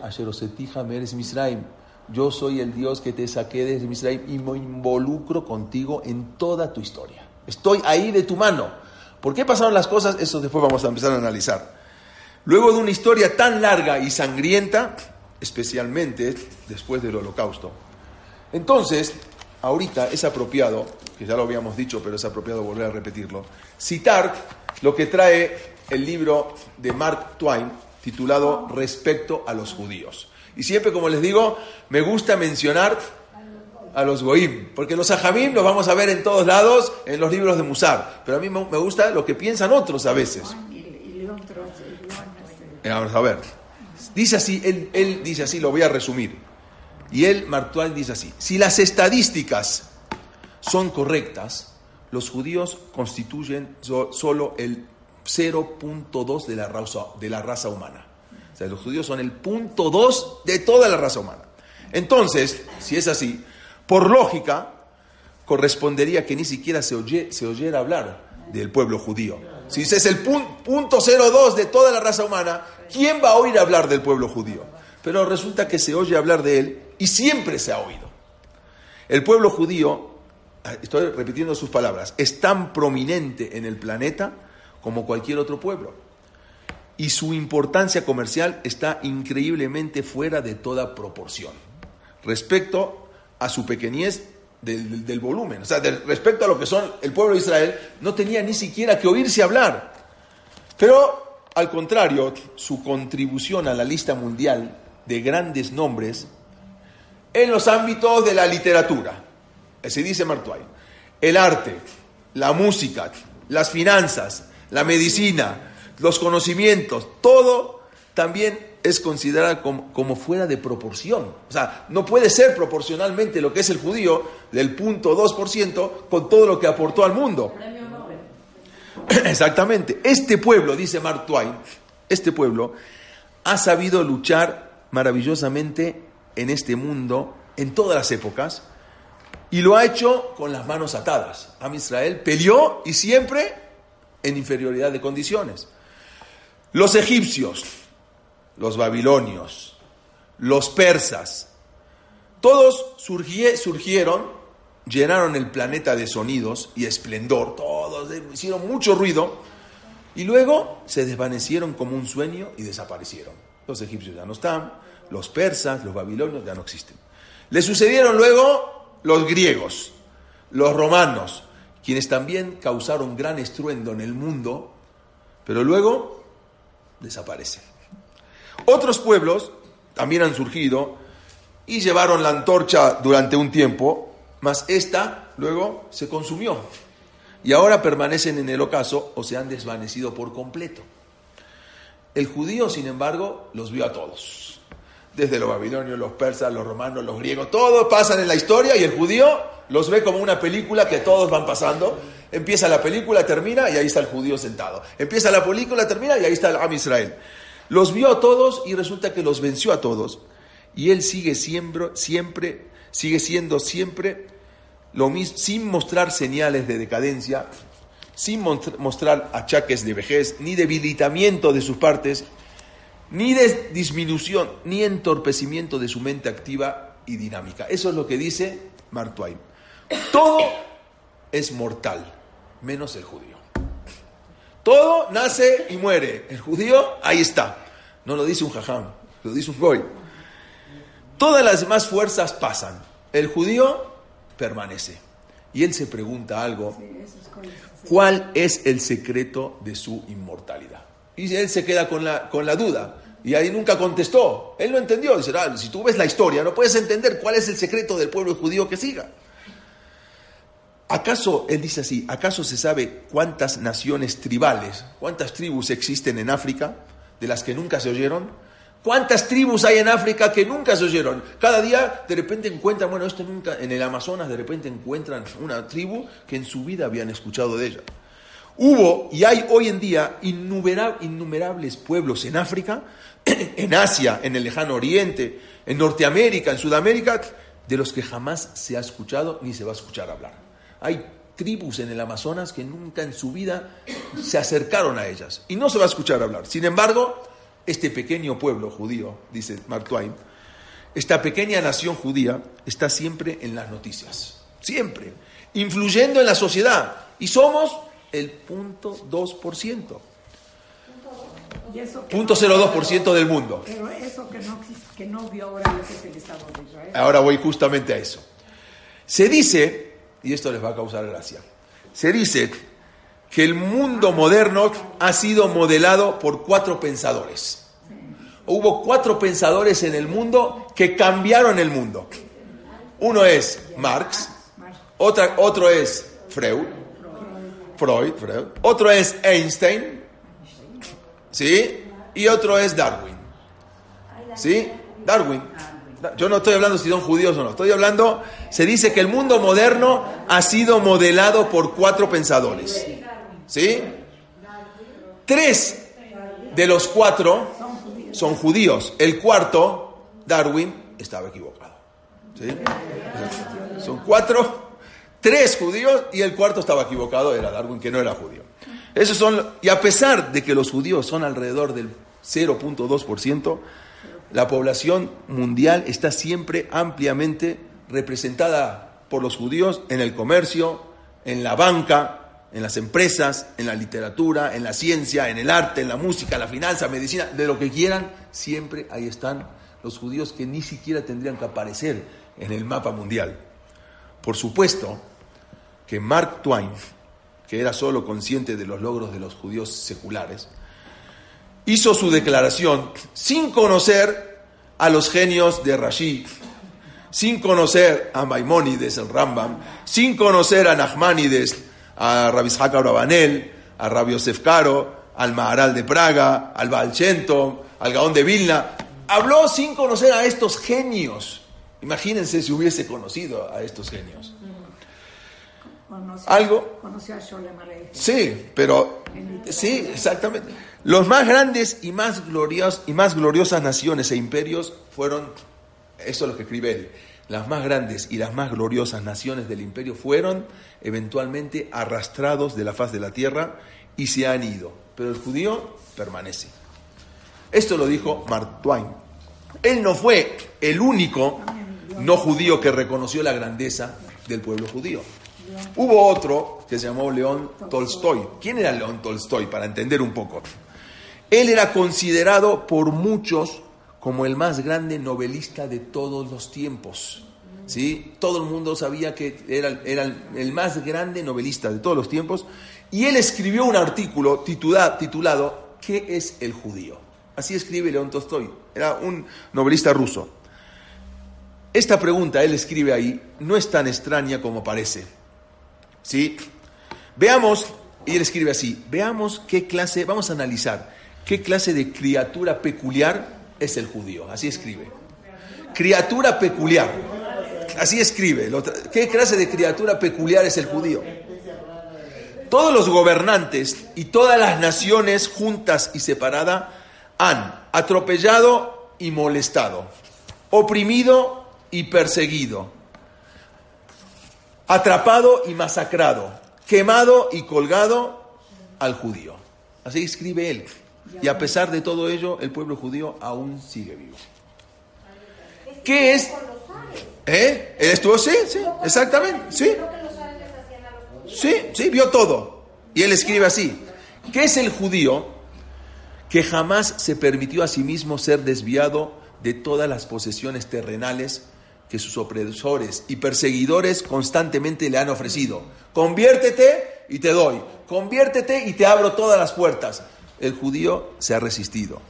Meres Misraim. Yo soy el Dios que te saqué desde Misraim y me involucro contigo en toda tu historia. Estoy ahí de tu mano. ¿Por qué pasaron las cosas? Eso después vamos a empezar a analizar. Luego de una historia tan larga y sangrienta, especialmente después del holocausto, entonces ahorita es apropiado, que ya lo habíamos dicho, pero es apropiado volver a repetirlo, citar lo que trae el libro de Mark Twain titulado Respecto a los judíos. Y siempre, como les digo, me gusta mencionar a los goim, porque los ajamim los vamos a ver en todos lados en los libros de Musar, pero a mí me gusta lo que piensan otros a veces. Eh, vamos a ver. Dice así, él, él dice así, lo voy a resumir. Y él, Mark Twain, dice así, si las estadísticas son correctas, los judíos constituyen solo el 0.2 de la raza, de la raza humana. O sea, los judíos son el punto 2 de toda la raza humana. Entonces, si es así, por lógica, correspondería que ni siquiera se, oye, se oyera hablar del pueblo judío. Si es el punto 02 de toda la raza humana, ¿quién va a oír hablar del pueblo judío? Pero resulta que se oye hablar de él y siempre se ha oído. El pueblo judío, estoy repitiendo sus palabras, es tan prominente en el planeta como cualquier otro pueblo. Y su importancia comercial está increíblemente fuera de toda proporción respecto a su pequeñez del, volumen. O sea, respecto a lo que son el pueblo de Israel, no tenía ni siquiera que oírse hablar. Pero, al contrario, su contribución a la lista mundial de grandes nombres en los ámbitos de la literatura, se dice Mark el arte, la música, las finanzas, la medicina, los conocimientos, todo también es considerado como, fuera de proporción. O sea, no puede ser proporcionalmente lo que es el judío del punto 2% con todo lo que aportó al mundo. Exactamente. Este pueblo, dice Mark Twain, este pueblo ha sabido luchar maravillosamente en este mundo en todas las épocas y lo ha hecho con las manos atadas. Am Israel peleó y siempre en inferioridad de condiciones. Los egipcios, los babilonios, los persas, todos surgieron, llenaron el planeta de sonidos y esplendor, todos hicieron mucho ruido y luego se desvanecieron como un sueño y desaparecieron. Los egipcios ya no están, los persas, los babilonios ya no existen. Le sucedieron luego los griegos, los romanos, quienes también causaron gran estruendo en el mundo, pero luego desaparecen. Otros pueblos también han surgido y llevaron la antorcha durante un tiempo, mas esta luego se consumió y ahora permanecen en el ocaso o se han desvanecido por completo. El judío, sin embargo, los vio a todos desde los babilonios, los persas, los romanos, los griegos, todos pasan en la historia y el judío los ve como una película que todos van pasando. Empieza la película, termina y ahí está el judío sentado. Empieza la película, termina y ahí está el Am Israel. Los vio a todos y resulta que los venció a todos. Y él sigue siempre, siempre sigue siendo siempre lo mismo, sin mostrar señales de decadencia, sin mostrar achaques de vejez, ni debilitamiento de sus partes, ni de disminución, ni entorpecimiento de su mente activa y dinámica. Eso es lo que dice Mark Twain. Todo es mortal, menos el judío. Todo nace y muere. El judío, ahí está. No lo dice un jajam, lo dice un goy. Todas las demás fuerzas pasan. El judío permanece. Y él se pregunta algo. ¿Cuál es el secreto de su inmortalidad? Y él se queda con la, con la duda. Y ahí nunca contestó. Él no entendió. Dice, ah, si tú ves la historia, no puedes entender cuál es el secreto del pueblo judío que siga. ¿Acaso, él dice así, acaso se sabe cuántas naciones tribales, cuántas tribus existen en África de las que nunca se oyeron? ¿Cuántas tribus hay en África que nunca se oyeron? Cada día de repente encuentran, bueno, esto nunca, en el Amazonas de repente encuentran una tribu que en su vida habían escuchado de ella. Hubo y hay hoy en día innumerables pueblos en África en Asia, en el lejano oriente, en Norteamérica, en Sudamérica, de los que jamás se ha escuchado ni se va a escuchar hablar. Hay tribus en el Amazonas que nunca en su vida se acercaron a ellas y no se va a escuchar hablar. Sin embargo, este pequeño pueblo judío, dice Mark Twain, esta pequeña nación judía está siempre en las noticias, siempre, influyendo en la sociedad y somos el punto 2%. Punto 02% del mundo. Pero eso que no, que no vio ahora lo que es el Estado de Israel. Ahora voy justamente a eso. Se dice, y esto les va a causar gracia, se dice que el mundo moderno ha sido modelado por cuatro pensadores. Hubo cuatro pensadores en el mundo que cambiaron el mundo. Uno es Marx, otra, otro es Freud, Freud, Freud, otro es Einstein, ¿sí? Y otro es Darwin, ¿sí? Darwin. Yo no estoy hablando si son judíos o no, estoy hablando, se dice que el mundo moderno ha sido modelado por cuatro pensadores, ¿sí? Tres de los cuatro son judíos, el cuarto, Darwin, estaba equivocado, ¿sí? Son cuatro, tres judíos y el cuarto estaba equivocado, era Darwin, que no era judío. Esos son, y a pesar de que los judíos son alrededor del 0.2%, la población mundial está siempre ampliamente representada por los judíos en el comercio, en la banca, en las empresas, en la literatura, en la ciencia, en el arte, en la música, la finanza, medicina, de lo que quieran, siempre ahí están los judíos que ni siquiera tendrían que aparecer en el mapa mundial. Por supuesto que Mark Twain, que era solo consciente de los logros de los judíos seculares, hizo su declaración sin conocer a los genios de Rashi, sin conocer a Maimónides, el Rambam, sin conocer a Nachmanides, a Rabbi Ishaq Abrabanel, a Rabbi Yosef Caro, al Maharal de Praga, al Baal al Gaón de Vilna. Habló sin conocer a estos genios Imagínense si hubiese conocido a estos genios. Algo. Conoció a Sí, pero sí, exactamente. Los más grandes y más gloriosas y más gloriosas naciones e imperios fueron, eso es lo que escribe él, las más grandes y las más gloriosas naciones del imperio fueron eventualmente arrastrados de la faz de la tierra y se han ido, pero el judío permanece. Esto lo dijo Mark Twain. Él no fue el único no judío que reconoció la grandeza del pueblo judío. Hubo otro que se llamó León Tolstoy. ¿Quién era León Tolstoy? Para entender un poco. Él era considerado por muchos como el más grande novelista de todos los tiempos. ¿Sí? Todo el mundo sabía que era, era el más grande novelista de todos los tiempos. Y él escribió un artículo titulado ¿Qué es el judío? Así escribe León Tolstoy. Era un novelista ruso. Esta pregunta, él escribe ahí, no es tan extraña como parece. ¿Sí? Veamos, y él escribe así, veamos qué clase, vamos a analizar, qué clase de criatura peculiar es el judío. Así escribe. Criatura peculiar. Así escribe. ¿Qué clase de criatura peculiar es el judío? Todos los gobernantes y todas las naciones juntas y separadas han atropellado y molestado, oprimido y perseguido, atrapado y masacrado, quemado y colgado al judío. Así escribe él. Y a pesar de todo ello, el pueblo judío aún sigue vivo. ¿Qué es? ¿Eh? ¿Él estuvo? Sí, sí, exactamente, sí. Sí, sí, vio todo. Y él escribe así. ¿Qué es el judío que jamás se permitió a sí mismo ser desviado de todas las posesiones terrenales que sus opresores y perseguidores constantemente le han ofrecido. Conviértete y te doy. Conviértete y te abro todas las puertas. El judío se ha resistido.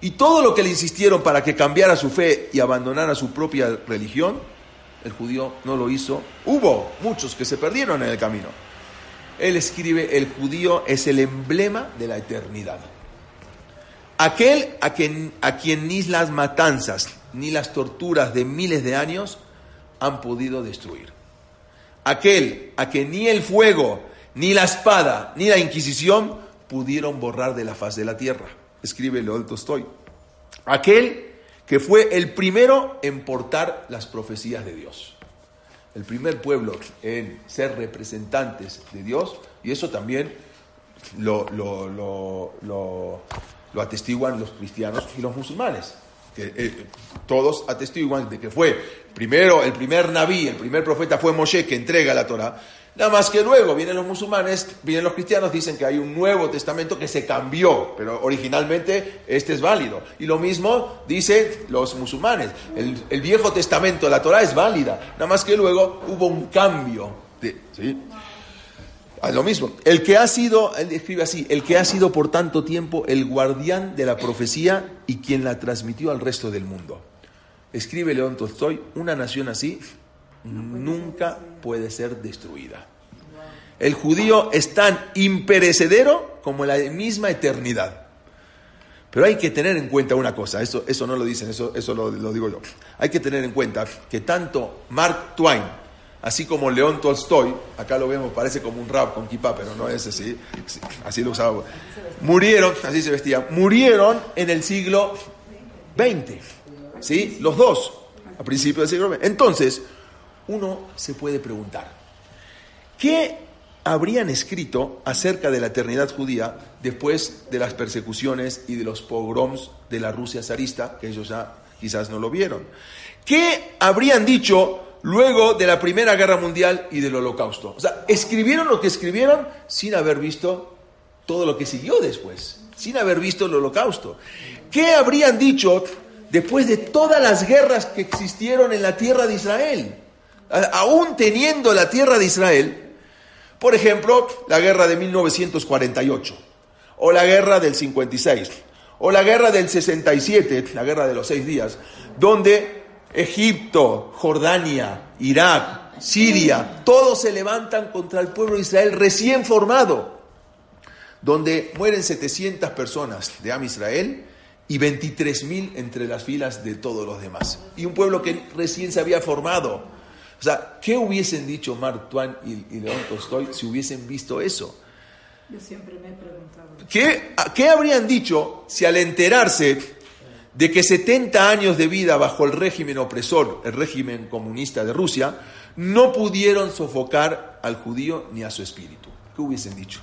Y todo lo que le insistieron para que cambiara su fe y abandonara su propia religión, el judío no lo hizo. Hubo muchos que se perdieron en el camino. Él escribe, el judío es el emblema de la eternidad. Aquel a quien, a quien ni las matanzas ni las torturas de miles de años han podido destruir. Aquel a que ni el fuego, ni la espada, ni la Inquisición pudieron borrar de la faz de la tierra. Escribe León Tolstoy. Aquel que fue el primero en portar las profecías de Dios. El primer pueblo en ser representantes de Dios, y eso también lo, lo, lo atestiguan los cristianos y los musulmanes que eh, todos atestiguan de que fue primero el primer nabí, el primer profeta fue Moshe que entrega la Torah. Nada más que luego vienen los musulmanes, vienen los cristianos, dicen que hay un nuevo testamento que se cambió, pero originalmente este es válido. Y lo mismo dicen los musulmanes, el, viejo testamento, la Torah es válida, nada más que luego hubo un cambio. Ah, lo mismo. El que ha sido, él escribe así, el que ha sido por tanto tiempo el guardián de la profecía y quien la transmitió al resto del mundo. Escribe León Tolstoy, una nación así nunca puede ser destruida. El judío es tan imperecedero como la misma eternidad. Pero hay que tener en cuenta una cosa, eso, eso no lo dicen, eso, eso lo digo yo. Hay que tener en cuenta que tanto Mark Twain, así como León Tolstoy, acá lo vemos, parece como un rap con kippah, pero no es así, así lo usaba. Murieron, así se vestían, murieron en el siglo XX, ¿sí? Los dos, a principios del siglo XX. Entonces, uno se puede preguntar, ¿qué habrían escrito acerca de la eternidad judía después de las persecuciones y de los pogroms de la Rusia zarista, que ellos ya quizás no lo vieron? ¿Qué habrían dicho luego de la Primera Guerra Mundial y del Holocausto? O sea, escribieron lo que escribieron sin haber visto todo lo que siguió después, sin haber visto el Holocausto. ¿Qué habrían dicho después de todas las guerras que existieron en la tierra de Israel? Aún teniendo la tierra de Israel, por ejemplo, la guerra de 1948, o la guerra del 56, o la guerra del 67, la guerra de los seis días, donde Egipto, Jordania, Irak, Siria, todos se levantan contra el pueblo de Israel recién formado, donde mueren 700 personas de Am Israel y 23.000 entre las filas de todos los demás. Y un pueblo que recién se había formado, o sea, ¿qué hubiesen dicho Mark Twain y, León Tolstoy si hubiesen visto eso? Yo siempre me he preguntado. ¿Qué, ¿Qué habrían dicho si al enterarse de que 70 años de vida bajo el régimen opresor, el régimen comunista de Rusia, no pudieron sofocar al judío ni a su espíritu? ¿Qué hubiesen dicho?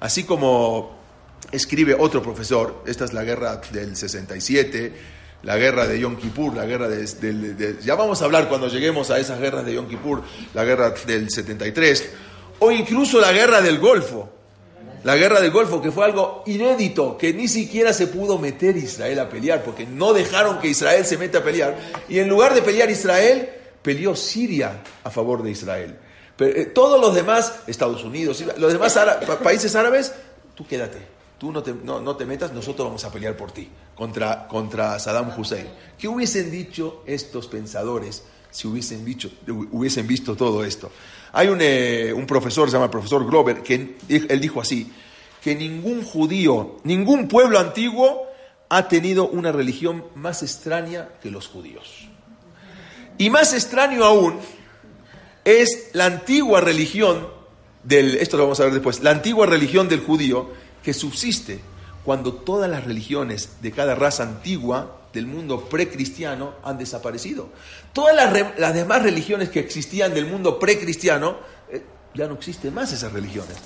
Así como escribe otro profesor, esta es la guerra del 67, la guerra de Yom Kippur, la guerra de, Ya vamos a hablar cuando lleguemos a esas guerras de Yom Kippur, la guerra del 73, o incluso la guerra del Golfo. La guerra del Golfo, que fue algo inédito, que ni siquiera se pudo meter Israel a pelear, porque no dejaron que Israel se meta a pelear. Y en lugar de pelear Israel, peleó Siria a favor de Israel. Pero, eh, todos los demás, Estados Unidos, los demás países árabes, tú quédate tú no te, no, te, metas, nosotros vamos a pelear por ti contra, contra Saddam Hussein. ¿Qué hubiesen dicho estos pensadores si hubiesen, dicho, hubiesen visto todo esto? Hay un, eh, profesor, se llama el profesor Glover, que él dijo así, que ningún judío, ningún pueblo antiguo ha tenido una religión más extraña que los judíos. Y más extraño aún es la antigua religión del, esto lo vamos a ver después, la antigua religión del judío, que subsiste cuando todas las religiones de cada raza antigua del mundo precristiano han desaparecido. Todas las, demás religiones que existían del mundo precristiano, eh, ya no existen más esas religiones.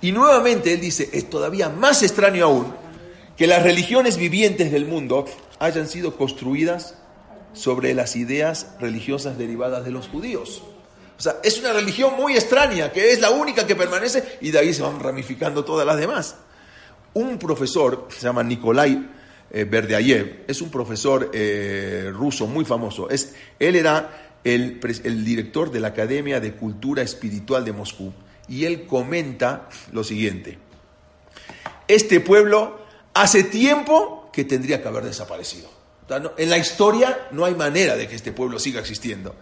Y nuevamente él dice, es todavía más extraño aún que las religiones vivientes del mundo hayan sido construidas sobre las ideas religiosas derivadas de los judíos. O sea, es una religión muy extraña, que es la única que permanece y de ahí se van ramificando todas las demás. Un profesor, se llama Nikolai eh, es un profesor eh, ruso muy famoso. Es, él era el, el director de la Academia de Cultura Espiritual de Moscú y él comenta lo siguiente. Este pueblo hace tiempo que tendría que haber desaparecido. En la historia no hay manera de que este pueblo siga existiendo.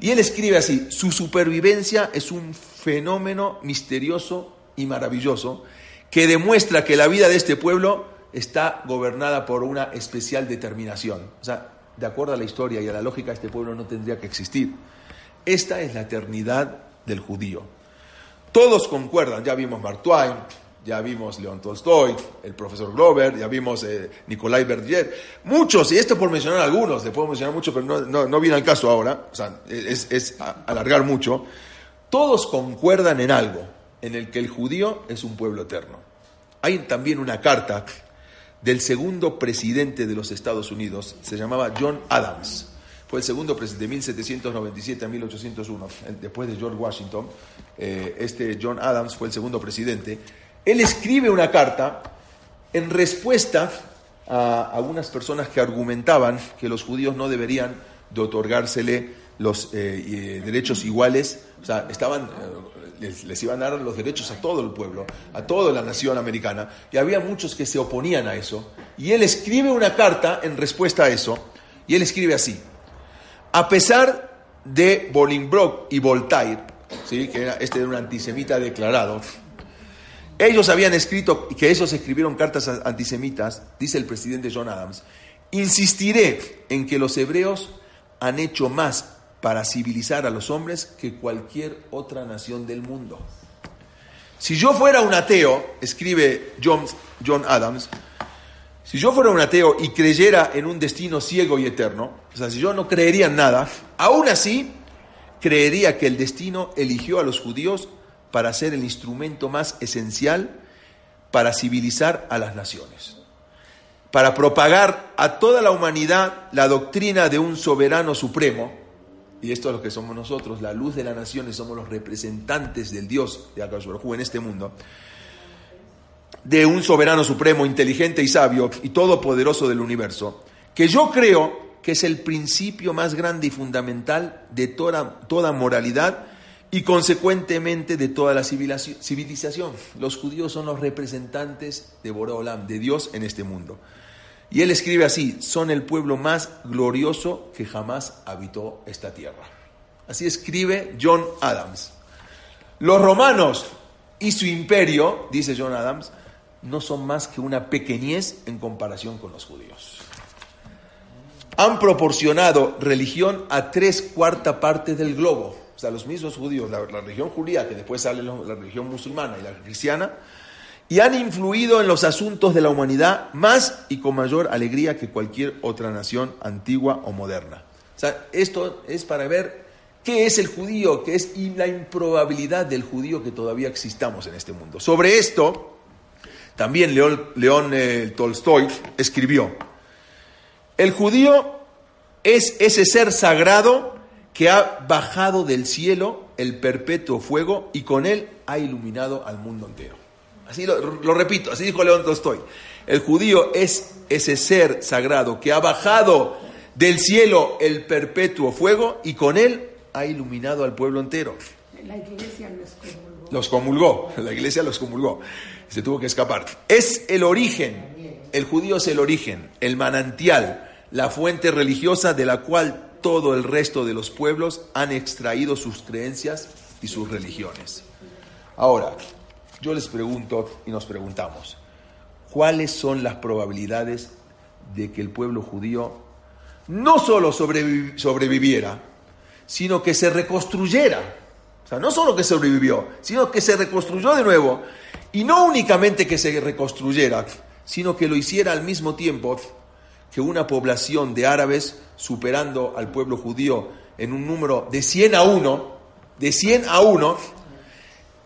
Y él escribe así, su supervivencia es un fenómeno misterioso y maravilloso que demuestra que la vida de este pueblo está gobernada por una especial determinación. O sea, de acuerdo a la historia y a la lógica, este pueblo no tendría que existir. Esta es la eternidad del judío. Todos concuerdan, ya vimos Mark Twain, ya vimos León Tolstoy, el profesor Glover, ya vimos eh, Nikolai Berdier, muchos, y esto por mencionar algunos, le puedo mencionar mucho, pero no, no, viene al caso ahora, o sea, es, es alargar mucho, todos concuerdan en algo, en el que el judío es un pueblo eterno. Hay también una carta del segundo presidente de los Estados Unidos, se llamaba John Adams, fue el segundo presidente de 1797 a 1801, después de George Washington, eh, este John Adams fue el segundo presidente, él escribe una carta en respuesta a algunas personas que argumentaban que los judíos no deberían de otorgársele los eh, eh, derechos iguales, o sea, estaban, les, iban a dar los derechos a todo el pueblo, a toda la nación americana, y había muchos que se oponían a eso. Y él escribe una carta en respuesta a eso, y él escribe así, a pesar de Bolingbroke y Voltaire, ¿sí? que era, este era un antisemita declarado, ellos habían escrito, que ellos escribieron cartas antisemitas, dice el presidente John Adams, insistiré en que los hebreos han hecho más para civilizar a los hombres que cualquier otra nación del mundo. Si yo fuera un ateo, escribe John, Adams, si yo fuera un ateo y creyera en un destino ciego y eterno, o sea, si yo no creería en nada, aún así creería que el destino eligió a los judíos para ser el instrumento más esencial para civilizar a las naciones, para propagar a toda la humanidad la doctrina de un soberano supremo, y esto es lo que somos nosotros, la luz de las naciones, somos los representantes del Dios de Akash en este mundo, de un soberano supremo, inteligente y sabio y todopoderoso del universo, que yo creo que es el principio más grande y fundamental de toda, toda moralidad y consecuentemente de toda la civilización. Los judíos son los representantes de Boreolam, de Dios en este mundo. Y él escribe así, son el pueblo más glorioso que jamás habitó esta tierra. Así escribe John Adams. Los romanos y su imperio, dice John Adams, no son más que una pequeñez en comparación con los judíos. Han proporcionado religión a tres cuarta partes del globo o sea, los mismos judíos, la, religión judía, que después sale la, religión musulmana y la cristiana, y han influido en los asuntos de la humanidad más y con mayor alegría que cualquier otra nación antigua o moderna. O sea, esto es para ver qué es el judío, qué es la improbabilidad del judío que todavía existamos en este mundo. Sobre esto, también León, León eh, Tolstoy escribió, el judío es ese ser sagrado que ha bajado del cielo el perpetuo fuego y con él ha iluminado al mundo entero. Así lo, repito, así dijo León Tolstoy. El judío es ese ser sagrado que ha bajado del cielo el perpetuo fuego y con él ha iluminado al pueblo entero. La iglesia los comulgó. Los comulgó, la iglesia los comulgó. Se tuvo que escapar. Es el origen, el judío es el origen, el manantial, la fuente religiosa de la cual todo el resto de los pueblos han extraído sus creencias y sus religiones. Ahora, yo les pregunto y nos preguntamos, ¿cuáles son las probabilidades de que el pueblo judío no solo sobreviviera, sino que se reconstruyera? O sea, no solo que sobrevivió, sino que se reconstruyó de nuevo. Y no únicamente que se reconstruyera, sino que lo hiciera al mismo tiempo que una población de árabes superando al pueblo judío en un número de 100 a 1, de 100 a 1,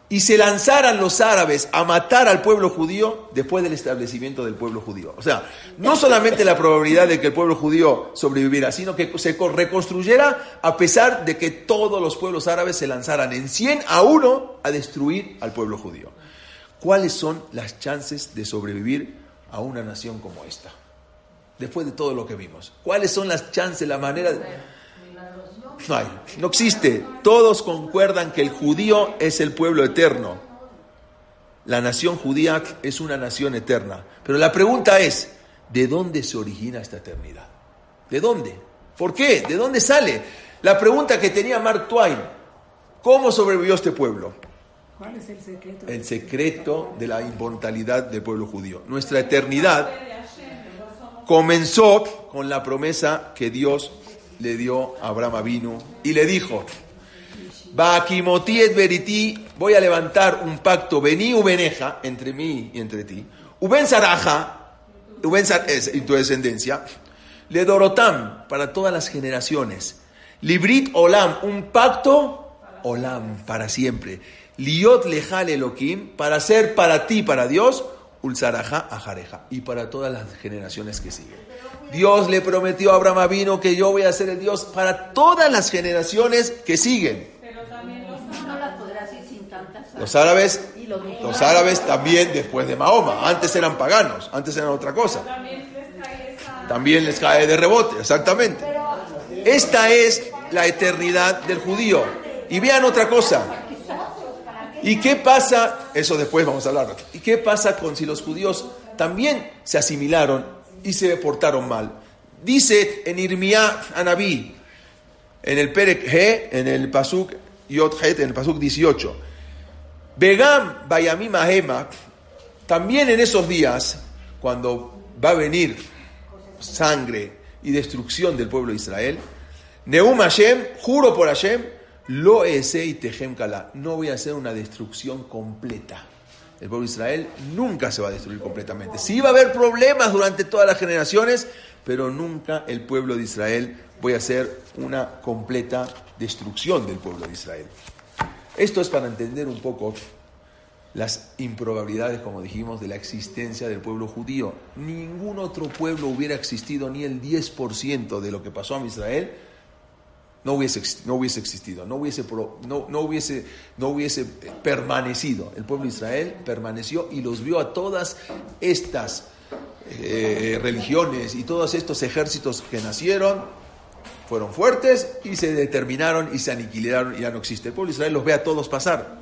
y se lanzaran los árabes a matar al pueblo judío después del establecimiento del pueblo judío. O sea, no solamente la probabilidad de que el pueblo judío sobreviviera, sino que se reconstruyera a pesar de que todos los pueblos árabes se lanzaran en 100 a 1 a destruir al pueblo judío. ¿Cuáles son las chances de sobrevivir a una nación como esta? después de todo lo que vimos? ¿Cuáles son las chances, la manera? De... No hay, no existe. Todos concuerdan que el judío es el pueblo eterno. La nación judía es una nación eterna. Pero la pregunta es, ¿de dónde se origina esta eternidad? ¿De dónde? ¿Por qué? ¿De dónde sale? La pregunta que tenía Mark Twain, ¿cómo sobrevivió este pueblo? ¿Cuál es el secreto? El secreto de la inmortalidad del pueblo judío. Nuestra eternidad comenzó con la promesa que Dios le dio a Abraham Avinu y le dijo, veriti, voy a levantar un pacto, vení ubeneja, entre mí y entre ti, uben saraja, uben y tu descendencia, le dorotam, para todas las generaciones, librit olam, un pacto, olam, para siempre, liot lejal elohim, para ser para ti, para Dios, Ulsaraja Ajareja y para todas las generaciones que siguen. Dios le prometió a Abraham Avino que yo voy a ser el Dios para todas las generaciones que siguen. Los árabes, los árabes también después de Mahoma. Antes eran paganos, antes eran otra cosa. También les cae de rebote, exactamente. Esta es la eternidad del judío. Y vean otra cosa. ¿Y qué pasa? Eso después vamos a hablar. ¿Y qué pasa con si los judíos también se asimilaron y se portaron mal? Dice en Irmiá Anabí, en el Perek He, en el Pasuk Yot en el Pasuk 18. Begam Bayamim Ahema, también en esos días, cuando va a venir sangre y destrucción del pueblo de Israel, Neum Hashem, juro por Hashem, lo ese y tejem kala. No voy a hacer una destrucción completa. El pueblo de Israel nunca se va a destruir completamente. Sí va a haber problemas durante todas las generaciones, pero nunca el pueblo de Israel voy a hacer una completa destrucción del pueblo de Israel. Esto es para entender un poco las improbabilidades, como dijimos, de la existencia del pueblo judío. Ningún otro pueblo hubiera existido ni el 10% de lo que pasó a Israel no hubiese, no hubiese existido, no hubiese, no, no, hubiese, no hubiese permanecido. El pueblo de Israel permaneció y los vio a todas estas eh, religiones y todos estos ejércitos que nacieron, fueron fuertes y se determinaron y se aniquilaron y ya no existe. El pueblo de Israel los ve a todos pasar.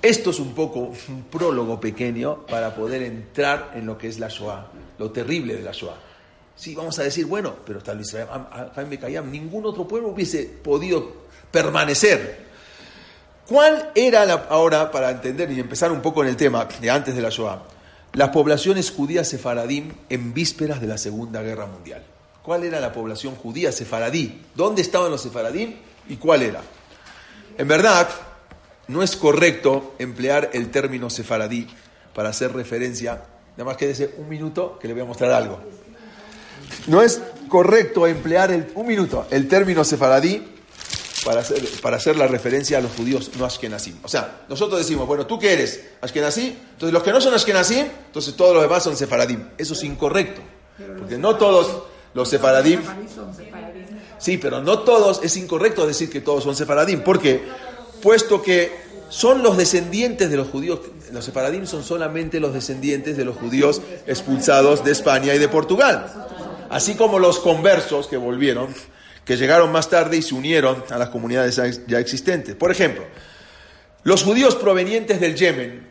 Esto es un poco un prólogo pequeño para poder entrar en lo que es la Shoah, lo terrible de la Shoah. Sí, vamos a decir, bueno, pero tal Kayam, ningún otro pueblo hubiese podido permanecer. ¿Cuál era la, ahora, para entender y empezar un poco en el tema de antes de la Shoah, las poblaciones judías sefaradim en vísperas de la Segunda Guerra Mundial? ¿Cuál era la población judía sefaradí? ¿Dónde estaban los sefaradim y cuál era? En verdad, no es correcto emplear el término sefaradí para hacer referencia, nada más quédese un minuto que le voy a mostrar algo. No es correcto emplear el, un minuto el término sefaradí para hacer, para hacer la referencia a los judíos no ashkenazim. O sea, nosotros decimos, bueno, ¿tú qué eres? ¿Ashkenazí? Entonces los que no son ashkenazim, entonces todos los demás son sefaradim. Eso es incorrecto. Porque no todos los sefaradim... Sí, pero no todos, es incorrecto decir que todos son sefaradim. ¿Por qué? puesto que son los descendientes de los judíos, los separadim son solamente los descendientes de los judíos expulsados de España y de Portugal, así como los conversos que volvieron, que llegaron más tarde y se unieron a las comunidades ya existentes. Por ejemplo, los judíos provenientes del Yemen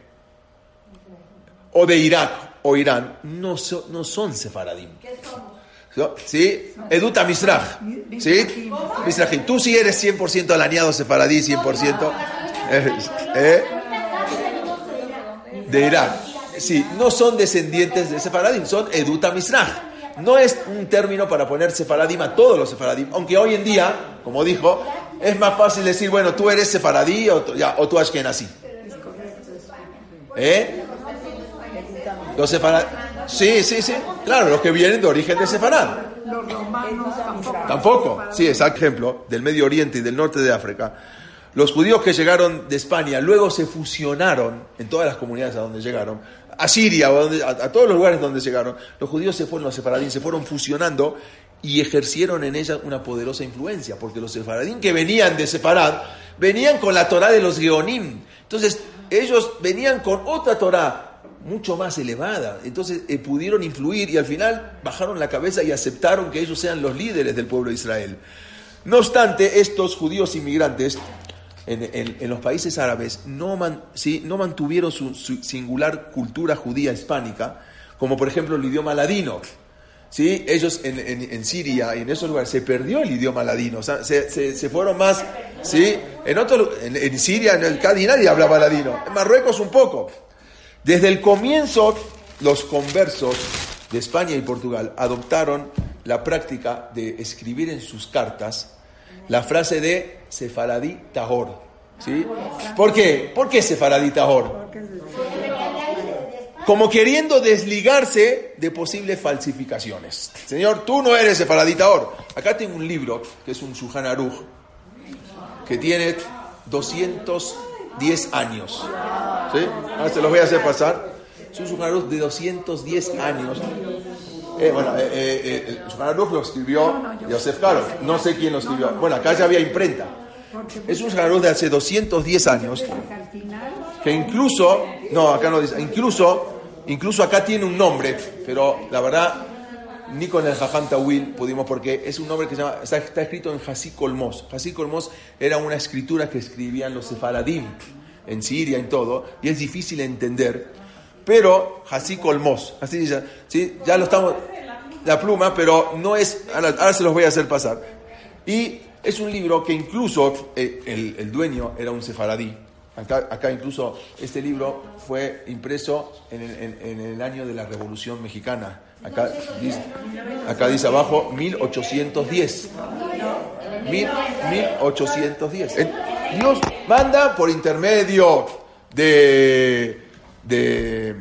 o de Irak o Irán no, no son sefaradim. ¿Sí? Eduta Misraj. ¿Sí? Misrajim. Tú sí eres 100% alaneado sefaradí, 100%. Eh, eh, de Irak. Sí, no son descendientes de sefaradim, son Eduta Misraj. No es un término para poner sefaradim a todos los sefaradim, aunque hoy en día, como dijo, es más fácil decir, bueno, tú eres sefaradí o, ya, o tú ashkenazí. ¿Eh? Los sefaradim. Sí, sí, sí. Claro, los que vienen de origen de Sefarad. Los tampoco. Tampoco. Sí, es ejemplo del Medio Oriente y del norte de África. Los judíos que llegaron de España luego se fusionaron en todas las comunidades a donde llegaron, a Siria, a, todos los lugares donde llegaron. Los judíos se fueron, los sefaradín, se fueron fusionando y ejercieron en ella una poderosa influencia, porque los sefaradín que venían de Sefarad venían con la Torah de los Geonim. Entonces, ellos venían con otra Torah mucho más elevada. Entonces eh, pudieron influir y al final bajaron la cabeza y aceptaron que ellos sean los líderes del pueblo de Israel. No obstante, estos judíos inmigrantes en, los países árabes no, no mantuvieron su, singular cultura judía hispánica, como por ejemplo el idioma ladino. ¿Sí? Ellos en, Siria y en esos lugares se perdió el idioma ladino, se, fueron más, ¿sí? En, otro, en, Siria, en el Cádiz nadie hablaba ladino, en Marruecos un poco, desde el comienzo, los conversos de España y Portugal adoptaron la práctica de escribir en sus cartas la frase de Sefaradí Tahor. ¿Sí? ¿Por qué? ¿Por qué Sefaradí Tahor? Como queriendo desligarse de posibles falsificaciones. Señor, tú no eres Sefaradí Tahor. Acá tengo un libro que es un Shuhan Aruch que tiene 200 10 años. ¿Sí? Ahora se los voy a hacer pasar. Es un de 210 años. Eh, bueno, eh, eh, eh lo escribió Joseph Caro. No sé quién lo escribió. Bueno, acá ya había imprenta. Es un Shulchan de hace 210 años. Que incluso, no, acá no dice, incluso, incluso acá tiene un nombre, pero la verdad ni con el Jajam Tawil pudimos, porque es un nombre que se llama, está, está escrito en Hasí Colmos. Hasí Colmos era una escritura que escribían los sefaradim en Siria y todo, y es difícil entender, pero Hasí Colmos, así ¿sí? ya lo estamos, la pluma, pero no es, ahora, ahora se los voy a hacer pasar. Y es un libro que incluso eh, el, dueño era un sefaradí. Acá, acá incluso este libro fue impreso en el, año de la Revolución Mexicana. Acá dice, acá dice abajo 1810. Mil- 1810. Eh, Dios manda por intermedio de... de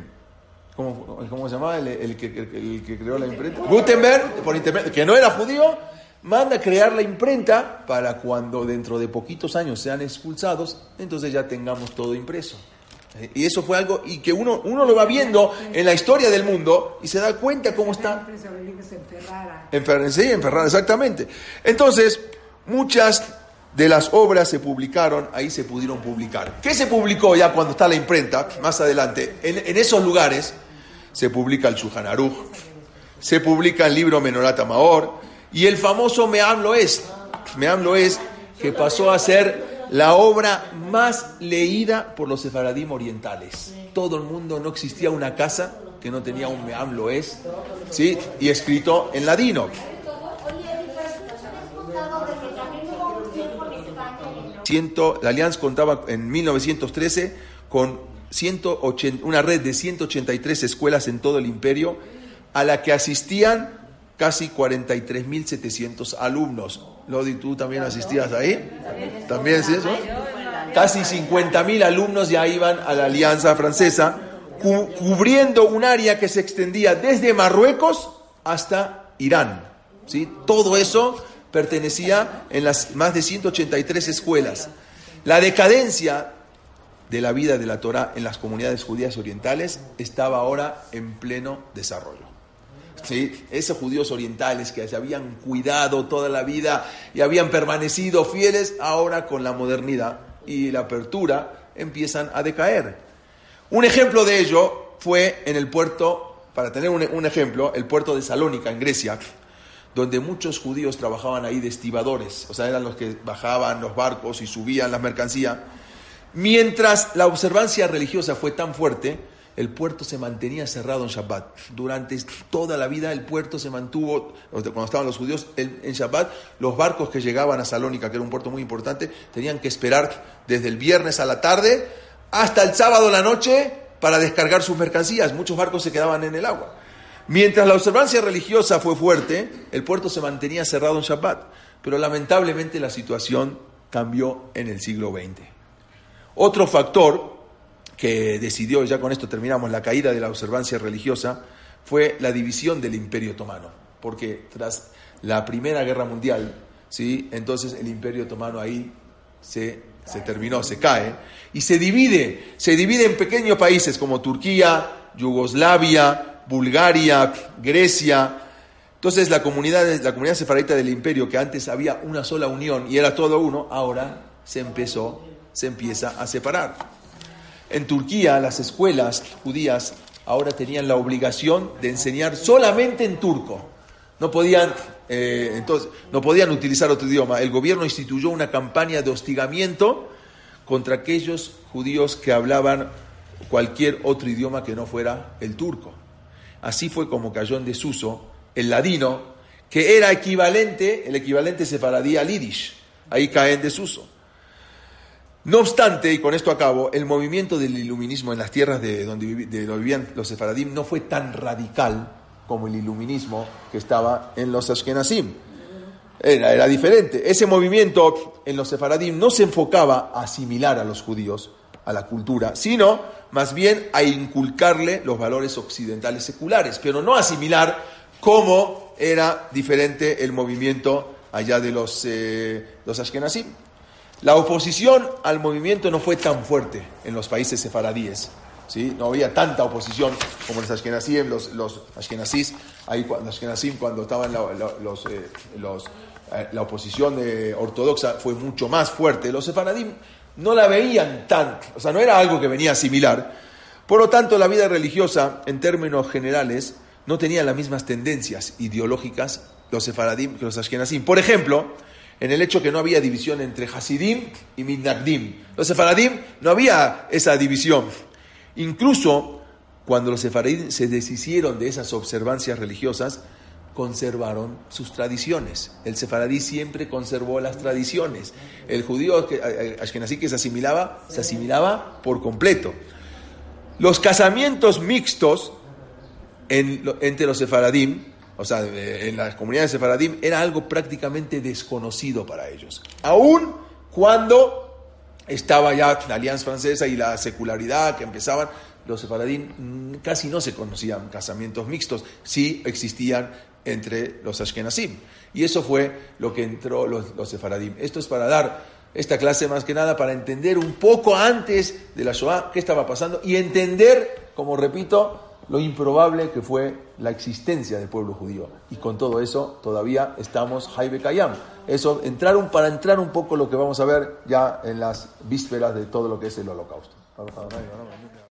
¿cómo, cómo se llamaba? El, que, el que creó la imprenta. Gutenberg, por intermedio, que no era judío, manda a crear la imprenta para cuando dentro de poquitos años sean expulsados, entonces ya tengamos todo impreso. Eh, Y eso fue algo, y que uno, uno lo va viendo en la historia del mundo y se da cuenta cómo está Siempre se obliga a enferrar. en Ferran, sí, en Ferran, exactamente. Entonces, muchas de las obras se publicaron, ahí se pudieron publicar. ¿Qué se publicó ya cuando está la imprenta? Más adelante, en, en esos lugares se publica el Shulchan se publica el libro Menorat Maor y el famoso Meam Loes. Meam Loes, que pasó a ser la obra más leída por los sefaradim orientales. Todo el mundo, no existía una casa que no tenía un Meam Loes, ¿sí? Y escrito en ladino. Ciento, la Allianz contaba en 1913 con 180 una red de 183 escuelas en todo el imperio, a la que asistían casi 43.700 alumnos. Lodi, ¿tú también asistías ahí? ¿También es eso? Casi 50.000 alumnos ya iban a la Alianza Francesa, cu- cubriendo un área que se extendía desde Marruecos hasta Irán. ¿sí? Todo eso pertenecía en las más de 183 escuelas. La decadencia de la vida de la Torah en las comunidades judías orientales estaba ahora en pleno desarrollo. Esos judíos orientales que se habían cuidado toda la vida y habían permanecido fieles, ahora con la modernidad y la apertura empiezan a decaer. Un ejemplo de ello fue en el puerto, para tener un, un ejemplo, el puerto de Salónica, en Grecia, donde muchos judíos trabajaban ahí de estibadores, o sea, eran los que bajaban los barcos y subían las mercancías. Mientras la observancia religiosa fue tan fuerte, el puerto se mantenía cerrado en Shabbat. Durante toda la vida el puerto se mantuvo, cuando estaban los judíos en Shabbat, los barcos que llegaban a Salónica, que era un puerto muy importante, tenían que esperar desde el viernes a la tarde hasta el sábado a la noche para descargar sus mercancías. Muchos barcos se quedaban en el agua. Mientras la observancia religiosa fue fuerte, el puerto se mantenía cerrado en Shabbat. Pero lamentablemente la situación cambió en el siglo XX. Otro factor que decidió, ya con esto terminamos, la caída de la observancia religiosa, fue la división del Imperio Otomano. Porque tras la Primera Guerra Mundial, ¿sí? entonces el Imperio Otomano ahí se, se terminó, se cae, y se divide, se divide en pequeños países como Turquía, Yugoslavia, Bulgaria, Grecia. Entonces la comunidad, la comunidad sefaradita del imperio, que antes había una sola unión y era todo uno, ahora se empezó, se empieza a separar. En Turquía las escuelas judías ahora tenían la obligación de enseñar solamente en turco. No podían, eh, entonces, no podían utilizar otro idioma. El gobierno instituyó una campaña de hostigamiento contra aquellos judíos que hablaban cualquier otro idioma que no fuera el turco. Así fue como cayó en desuso el ladino, que era equivalente, el equivalente sefaradí al yiddish. Ahí cae en desuso. No obstante, y con esto acabo, el movimiento del iluminismo en las tierras de donde, vivi- de donde vivían los sefaradim no fue tan radical como el iluminismo que estaba en los ashkenazim. Era, diferente. Ese movimiento en los sefaradim no se enfocaba a asimilar a los judíos a la cultura, sino más bien a inculcarle los valores occidentales seculares, pero no asimilar cómo era diferente el movimiento allá de los, eh, los ashkenazim. La oposición al movimiento no fue tan fuerte en los países sefaradíes. ¿sí? No había tanta oposición como los ashkenazim, los, los ashkenazís, ahí cuando, cuando estaban la, los, eh, eh, la oposición eh, ortodoxa fue mucho más fuerte. Los sefaradim no la veían tan, o sea, no era algo que venía a asimilar. Por lo tanto, la vida religiosa, en términos generales, no tenían las mismas tendencias ideológicas los sefaradim que los ashkenazim. Por ejemplo, en el hecho que no había división entre Hasidim y Mitnagdim. Los sefaradim no había esa división. Incluso cuando los sefaradim se deshicieron de esas observancias religiosas, conservaron sus tradiciones. El sefaradí siempre conservó las tradiciones. El judío ashkenazí que se asimilaba, se asimilaba por completo. Los casamientos mixtos entre los sefaradim, o sea, en las comunidades de sefaradim, era algo prácticamente desconocido para ellos. Aún cuando estaba ya la Alianza Francesa y la secularidad que empezaban, los sefaradim mm, casi no se conocían casamientos mixtos, sí existían entre los ashkenazim. Y eso fue lo que entró los, los sefaradim. Esto es para dar esta clase más que nada para entender un poco antes de la Shoah qué estaba pasando y entender, como repito, lo improbable que fue la existencia del pueblo judío. Y con todo eso todavía estamos Haibe Kayam. Eso, entrar un, para entrar un poco lo que vamos a ver ya en las vísperas de todo lo que es el holocausto.